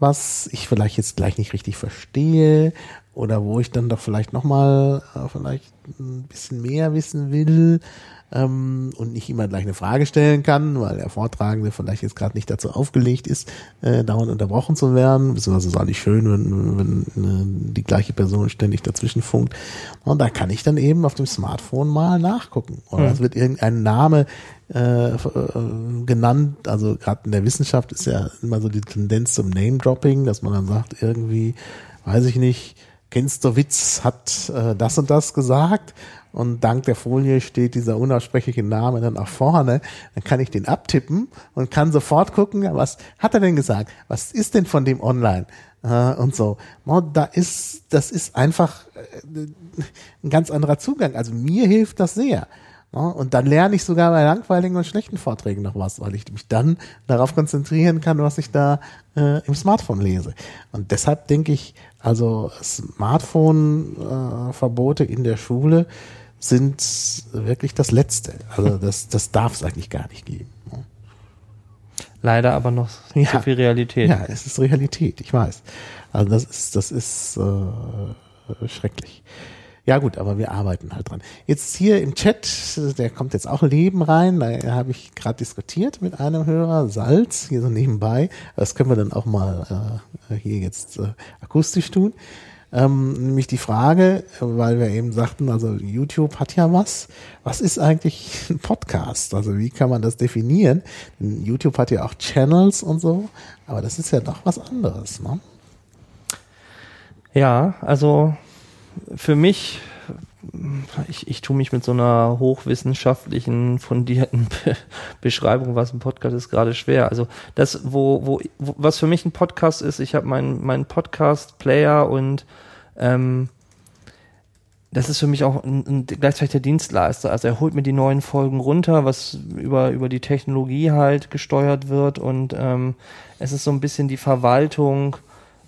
[SPEAKER 1] was ich vielleicht jetzt gleich nicht richtig verstehe oder wo ich dann doch vielleicht nochmal äh, vielleicht ein bisschen mehr wissen will ähm, und nicht immer gleich eine Frage stellen kann, weil der Vortragende vielleicht jetzt gerade nicht dazu aufgelegt ist, äh, dauernd unterbrochen zu werden. Beziehungsweise ist auch nicht schön, wenn, wenn äh, die gleiche Person ständig dazwischen funkt. Und da kann ich dann eben auf dem Smartphone mal nachgucken. Oder mhm. es wird irgendein Name äh, äh, genannt. Also gerade in der Wissenschaft ist ja immer so die Tendenz zum Name-Dropping, dass man dann sagt, irgendwie, weiß ich nicht, Gensterwitz hat äh, das und das gesagt und dank der Folie steht dieser unaussprechliche Name dann auch vorne, dann kann ich den abtippen und kann sofort gucken, was hat er denn gesagt? Was ist denn von dem online? Äh, und so. Da ist, das ist einfach äh, ein ganz anderer Zugang. Also mir hilft das sehr. Und dann lerne ich sogar bei langweiligen und schlechten Vorträgen noch was, weil ich mich dann darauf konzentrieren kann, was ich da äh, im Smartphone lese. Und deshalb denke ich, also Smartphone-Verbote äh, in der Schule sind wirklich das Letzte. Also das, das darf es eigentlich gar nicht geben.
[SPEAKER 2] Leider aber noch ja, zu viel Realität.
[SPEAKER 1] Ja, es ist Realität, ich weiß. Also das ist, das ist äh, schrecklich. Ja gut, aber wir arbeiten halt dran. Jetzt hier im Chat, der kommt jetzt auch Leben rein, da habe ich gerade diskutiert mit einem Hörer, Salz, hier so nebenbei. Das können wir dann auch mal äh, hier jetzt äh, akustisch tun. Ähm, nämlich die Frage, weil wir eben sagten, also YouTube hat ja was. Was ist eigentlich ein Podcast? Also wie kann man das definieren? YouTube hat ja auch Channels und so, aber das ist ja doch was anderes, ne?
[SPEAKER 2] Ja, also für mich, ich, ich tue mich mit so einer hochwissenschaftlichen, fundierten Be Beschreibung, was ein Podcast ist, gerade schwer. Also das, wo, wo, wo was für mich ein Podcast ist, ich habe meinen mein Podcast-Player und ähm, das ist für mich auch ein, ein, gleichzeitig der Dienstleister. Also er holt mir die neuen Folgen runter, was über, über die Technologie halt gesteuert wird und ähm, es ist so ein bisschen die Verwaltung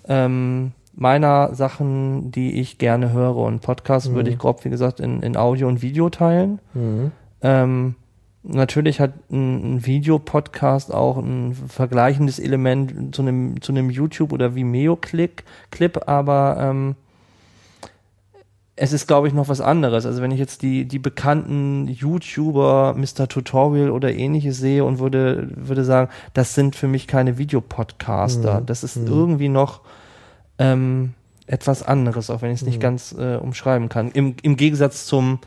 [SPEAKER 2] ähm, meiner Sachen, die ich gerne höre. Und Podcast mhm. würde ich grob, wie gesagt, in, in Audio und Video teilen. Mhm. Ähm, natürlich hat ein, ein Videopodcast auch ein vergleichendes Element zu einem, zu einem YouTube- oder Vimeo-Clip, Clip, aber ähm, es ist, glaube ich, noch was anderes. Also wenn ich jetzt die, die bekannten YouTuber, Mr. Tutorial oder ähnliches sehe und würde, würde sagen, das sind für mich keine Videopodcaster. Mhm. Das ist mhm. irgendwie noch ähm, etwas anderes, auch wenn ich es nicht mhm. ganz äh, umschreiben kann. Im, Im Gegensatz zum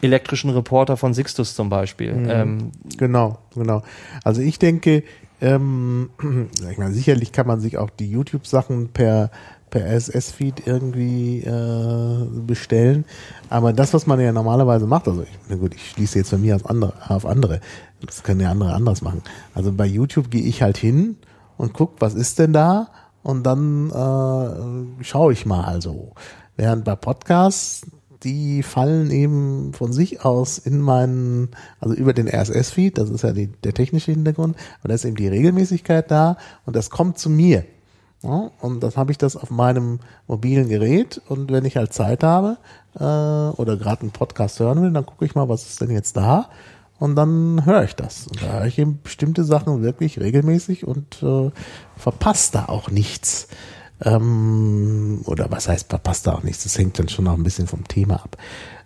[SPEAKER 2] elektrischen Reporter von Sixtus zum Beispiel. Mhm. Ähm,
[SPEAKER 1] genau, genau. Also ich denke, ähm, ich meine, sicherlich kann man sich auch die YouTube-Sachen per per RSS-Feed irgendwie äh, bestellen. Aber das, was man ja normalerweise macht, also ich, na gut, ich schließe jetzt von mir auf andere, auf andere. Das können ja andere anders machen. Also bei YouTube gehe ich halt hin und guck, was ist denn da? Und dann äh, schaue ich mal also. Während bei Podcasts, die fallen eben von sich aus in meinen, also über den RSS-Feed, das ist ja die, der technische Hintergrund, aber da ist eben die Regelmäßigkeit da und das kommt zu mir. Ja, und dann habe ich das auf meinem mobilen Gerät und wenn ich halt Zeit habe äh, oder gerade einen Podcast hören will, dann gucke ich mal, was ist denn jetzt da und dann höre ich das. Und da höre ich eben bestimmte Sachen wirklich regelmäßig und äh, verpasst da auch nichts. Ähm, oder was heißt verpasst da auch nichts? Das hängt dann schon noch ein bisschen vom Thema ab.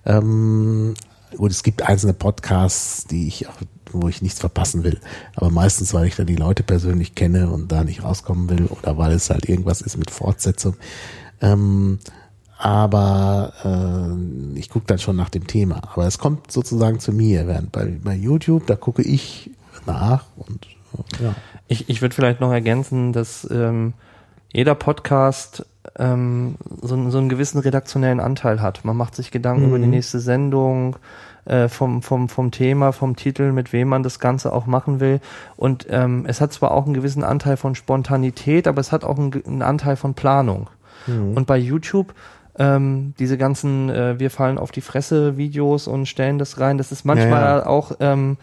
[SPEAKER 1] Ähm, gut, es gibt einzelne Podcasts, die ich auch, wo ich nichts verpassen will. Aber meistens, weil ich da die Leute persönlich kenne und da nicht rauskommen will oder weil es halt irgendwas ist mit Fortsetzung. Ähm, aber äh, ich gucke dann schon nach dem Thema. Aber es kommt sozusagen zu mir, während bei, bei YouTube, da gucke ich nach und ja.
[SPEAKER 2] Ich, ich würde vielleicht noch ergänzen, dass ähm, jeder Podcast ähm, so, so einen gewissen redaktionellen Anteil hat. Man macht sich Gedanken mhm. über die mhm. nächste Sendung, äh, vom, vom, vom Thema, vom Titel, mit wem man das Ganze auch machen will. Und ähm, es hat zwar auch einen gewissen Anteil von Spontanität, aber es hat auch einen, einen Anteil von Planung. Mhm. Und bei YouTube ähm, diese ganzen äh, wir fallen auf die Fresse Videos und stellen das rein, das ist manchmal ja, ja. auch ähm,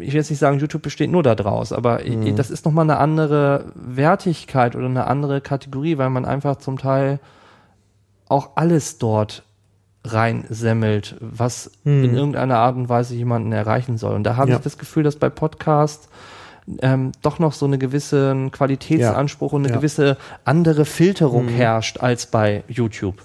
[SPEAKER 2] ich will jetzt nicht sagen, YouTube besteht nur daraus, aber mhm. das ist nochmal eine andere Wertigkeit oder eine andere Kategorie, weil man einfach zum Teil auch alles dort reinsemmelt, was mhm. in irgendeiner Art und Weise jemanden erreichen soll. Und da habe ja. ich das Gefühl, dass bei Podcasts ähm, doch noch so eine gewisse Qualitätsanspruch ja. und eine ja. gewisse andere Filterung mhm. herrscht als bei YouTube.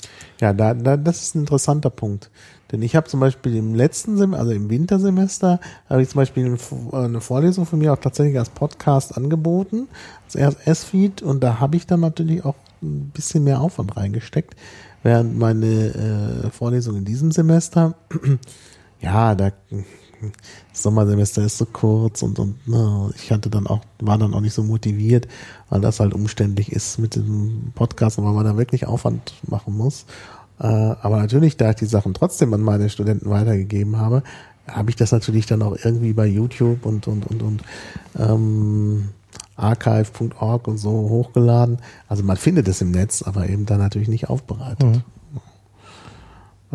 [SPEAKER 1] Ja, da, da, das ist ein interessanter Punkt. Denn ich habe zum Beispiel im letzten Semester, also im Wintersemester, habe ich zum Beispiel eine Vorlesung von mir auch tatsächlich als Podcast angeboten, als RSS-Feed und da habe ich dann natürlich auch ein bisschen mehr Aufwand reingesteckt, während meine äh, Vorlesung in diesem Semester, ja, da Sommersemester ist so kurz und, und na, ich hatte dann auch, war dann auch nicht so motiviert, weil das halt umständlich ist mit dem Podcast und weil man da wirklich Aufwand machen muss. Äh, aber natürlich, da ich die Sachen trotzdem an meine Studenten weitergegeben habe, habe ich das natürlich dann auch irgendwie bei YouTube und und und und ähm, archive.org und so hochgeladen. Also man findet es im Netz, aber eben dann natürlich nicht aufbereitet. Mhm.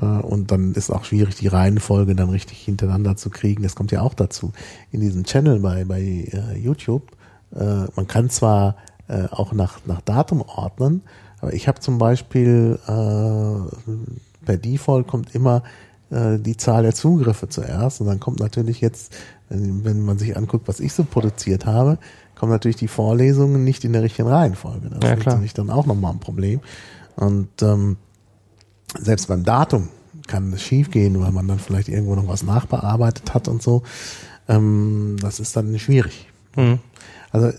[SPEAKER 1] Äh, und dann ist auch schwierig, die Reihenfolge dann richtig hintereinander zu kriegen. Das kommt ja auch dazu. In diesem Channel bei, bei uh, YouTube, uh, man kann zwar uh, auch nach, nach Datum ordnen, aber ich habe zum Beispiel äh, per Default kommt immer äh, die Zahl der Zugriffe zuerst und dann kommt natürlich jetzt, wenn, wenn man sich anguckt, was ich so produziert habe, kommen natürlich die Vorlesungen nicht in der richtigen Reihenfolge. Das ja, ist natürlich dann auch nochmal ein Problem. Und ähm, selbst beim Datum kann es schief gehen, weil man dann vielleicht irgendwo noch was nachbearbeitet hat und so. Ähm, das ist dann schwierig. Mhm. Also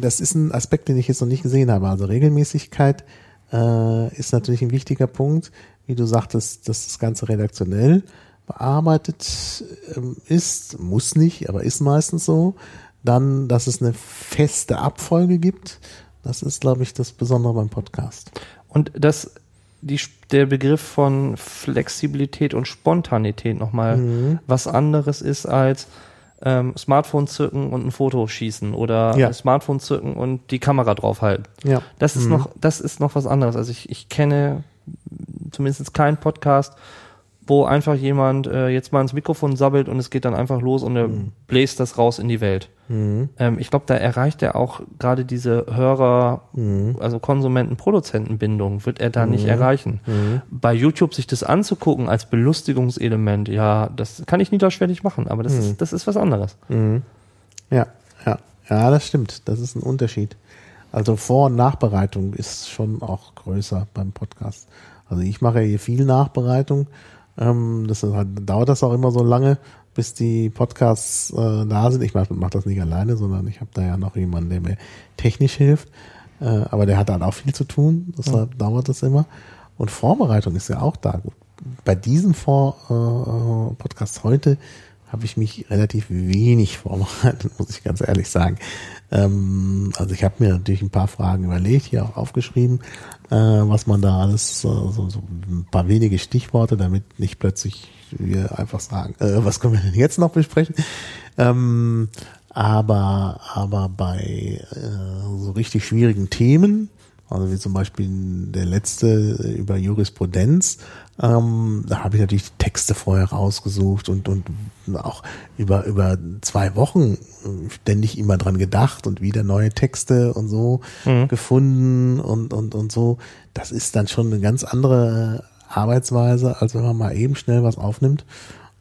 [SPEAKER 1] das ist ein Aspekt, den ich jetzt noch nicht gesehen habe. Also Regelmäßigkeit äh, ist natürlich ein wichtiger Punkt. Wie du sagtest, dass das Ganze redaktionell bearbeitet ähm, ist, muss nicht, aber ist meistens so. Dann, dass es eine feste Abfolge gibt. Das ist, glaube ich, das Besondere beim Podcast.
[SPEAKER 2] Und dass die, der Begriff von Flexibilität und Spontanität nochmal mhm. was anderes ist als ähm, Smartphone zücken und ein Foto schießen oder ja. Smartphone zücken und die Kamera draufhalten. Ja. Das ist mhm. noch, das ist noch was anderes. Also ich, ich kenne zumindest keinen Podcast, wo einfach jemand äh, jetzt mal ins Mikrofon sabbelt und es geht dann einfach los und er mhm. bläst das raus in die Welt. Mhm. Ähm, ich glaube, da erreicht er auch gerade diese Hörer, mhm. also Konsumenten-Produzentenbindung, wird er da nicht mhm. erreichen. Mhm. Bei YouTube sich das anzugucken als Belustigungselement, ja, das kann ich niederschwellig machen, aber das, ist, mhm. das ist was anderes.
[SPEAKER 1] Ja, ja, ja, das stimmt. Das ist ein Unterschied. Also Vor- und Nachbereitung ist schon auch größer beim Podcast. Also ich mache hier viel Nachbereitung ähm, das halt, dauert das auch immer so lange, bis die Podcasts äh, da sind. Ich mache mach das nicht alleine, sondern ich habe da ja noch jemanden, der mir technisch hilft. Äh, aber der hat halt auch viel zu tun, deshalb ja. dauert das immer. Und Vorbereitung ist ja auch da. Bei diesem Vor äh, Podcast heute habe ich mich relativ wenig vorbereitet, muss ich ganz ehrlich sagen. Ähm, also ich habe mir natürlich ein paar Fragen überlegt, hier auch aufgeschrieben, äh, was man da alles, äh, so, so ein paar wenige Stichworte, damit nicht plötzlich wir einfach sagen, äh, was können wir denn jetzt noch besprechen? Ähm, aber, aber bei äh, so richtig schwierigen Themen, also wie zum Beispiel der letzte über Jurisprudenz, ähm, da habe ich natürlich die Texte vorher rausgesucht und, und auch über, über zwei Wochen ständig immer dran gedacht und wieder neue Texte und so mhm. gefunden und, und, und so. Das ist dann schon eine ganz andere Arbeitsweise, als wenn man mal eben schnell was aufnimmt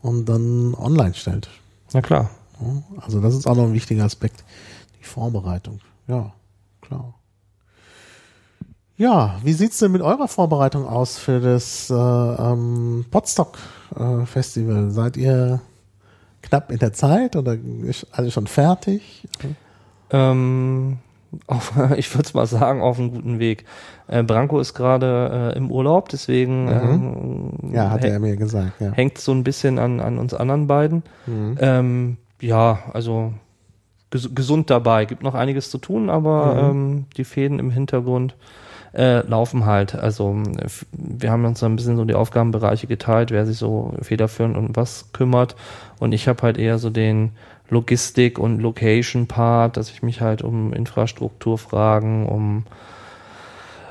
[SPEAKER 1] und dann online stellt.
[SPEAKER 2] Na klar.
[SPEAKER 1] Also das ist auch noch ein wichtiger Aspekt, die Vorbereitung. Ja, klar. Ja, wie sieht's denn mit eurer Vorbereitung aus für das äh, ähm, Podstock äh, Festival? Seid ihr knapp in der Zeit oder ist alles schon fertig?
[SPEAKER 2] Ähm, auf, ich würde mal sagen, auf einem guten Weg. Äh, Branko ist gerade äh, im Urlaub, deswegen ähm,
[SPEAKER 1] Ja, hat er mir gesagt. Ja.
[SPEAKER 2] hängt so ein bisschen an, an uns anderen beiden.
[SPEAKER 1] Mhm.
[SPEAKER 2] Ähm, ja, also ges gesund dabei. Gibt noch einiges zu tun, aber
[SPEAKER 1] Mhm.
[SPEAKER 2] ähm, die Fäden im Hintergrund äh, laufen halt. Also wir haben uns so ein bisschen so die Aufgabenbereiche geteilt, wer sich so federführend um was kümmert. Und ich habe halt eher so den Logistik- und Location-Part, dass ich mich halt um Infrastrukturfragen, um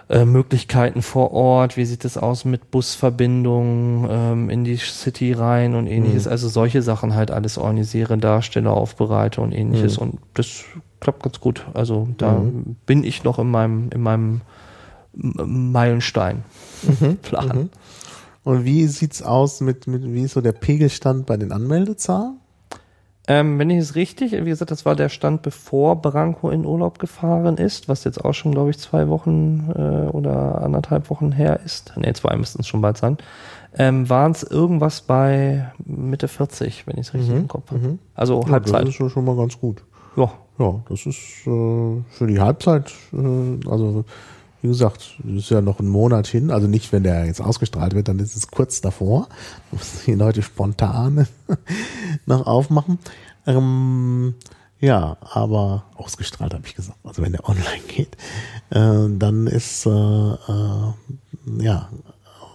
[SPEAKER 2] äh, Möglichkeiten vor Ort, wie sieht es aus mit Busverbindungen ähm, in die City rein und ähnliches.
[SPEAKER 1] Mhm.
[SPEAKER 2] Also solche Sachen halt alles organisiere, darstelle, aufbereite und ähnliches.
[SPEAKER 1] Mhm.
[SPEAKER 2] Und das klappt ganz gut. Also da
[SPEAKER 1] Mhm.
[SPEAKER 2] bin ich noch in meinem, in meinem Meilenstein. Plan.
[SPEAKER 1] Mhm. Und wie sieht's aus mit, mit wie ist so der Pegelstand bei den Anmeldezahlen?
[SPEAKER 2] Ähm, wenn ich es richtig, wie gesagt, das war der Stand, bevor Branko in Urlaub gefahren ist, was jetzt auch schon, glaube ich, zwei Wochen äh, oder anderthalb Wochen her ist. Ne, zwei müssten es schon bald sein. Ähm, Waren es irgendwas bei Mitte 40, wenn ich es richtig
[SPEAKER 1] Mhm,
[SPEAKER 2] im Kopf habe.
[SPEAKER 1] mhm.
[SPEAKER 2] Also
[SPEAKER 1] Ja,
[SPEAKER 2] Halbzeit.
[SPEAKER 1] Das ist schon- schon mal ganz gut.
[SPEAKER 2] Ja.
[SPEAKER 1] Ja, das ist äh, für die Halbzeit, äh, also wie gesagt, ist ja noch ein Monat hin, also nicht, wenn der jetzt ausgestrahlt wird, dann ist es kurz davor. Da müssen die Leute spontan noch aufmachen. Ähm, ja, aber ausgestrahlt habe ich gesagt, also wenn der online geht, äh, dann ist, äh, äh, ja,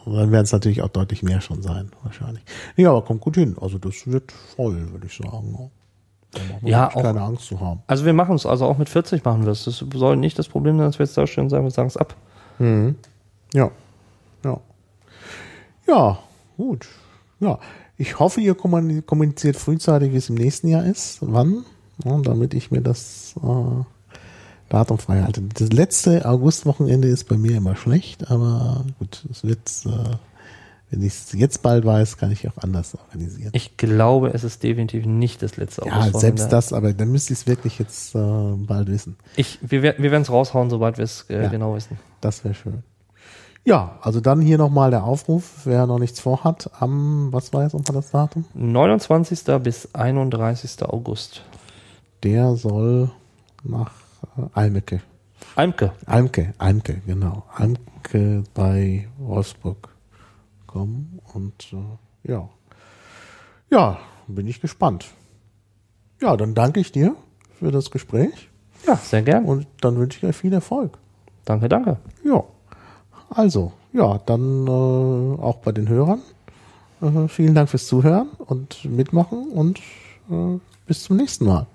[SPEAKER 1] dann werden es natürlich auch deutlich mehr schon sein, wahrscheinlich. Ja, aber kommt gut hin. Also das wird voll, würde ich sagen.
[SPEAKER 2] Ja, auch-
[SPEAKER 1] keine Angst zu haben.
[SPEAKER 2] Also wir machen es, also auch mit 40 machen wir es. Das soll nicht das Problem sein, dass wir jetzt da stehen und sagen, wir sagen es ab.
[SPEAKER 1] Mhm. Ja. Ja. Ja, gut. Ja. Ich hoffe, ihr kommun- kommuniziert frühzeitig, wie es im nächsten Jahr ist. Wann? Ja, damit ich mir das äh, Datum frei halte. Das letzte Augustwochenende ist bei mir immer schlecht, aber gut, es wird, äh, wenn ich es jetzt bald weiß, kann ich auch anders organisieren.
[SPEAKER 2] Ich glaube, es ist definitiv nicht das letzte
[SPEAKER 1] ja,
[SPEAKER 2] Augustwochenende.
[SPEAKER 1] selbst das, aber dann müsste ich es wirklich jetzt äh, bald wissen.
[SPEAKER 2] Ich, wir wir werden es raushauen, sobald wir es äh,
[SPEAKER 1] Ja.
[SPEAKER 2] genau wissen.
[SPEAKER 1] Das wäre schön. Ja, also dann hier nochmal der Aufruf, wer noch nichts vorhat, am, was war jetzt unter das Datum?
[SPEAKER 2] 29. bis 31. August.
[SPEAKER 1] Der soll nach äh, Almecke.
[SPEAKER 2] Almke.
[SPEAKER 1] Almke, Almke, genau. Almke bei Wolfsburg kommen und äh, ja. Ja, bin ich gespannt. Ja, dann danke ich dir für das Gespräch
[SPEAKER 2] Ja, sehr gern.
[SPEAKER 1] und dann wünsche ich euch viel Erfolg.
[SPEAKER 2] Danke, danke.
[SPEAKER 1] Ja, also, ja, dann äh, auch bei den Hörern. Äh, vielen Dank fürs Zuhören und Mitmachen und äh, bis zum nächsten Mal.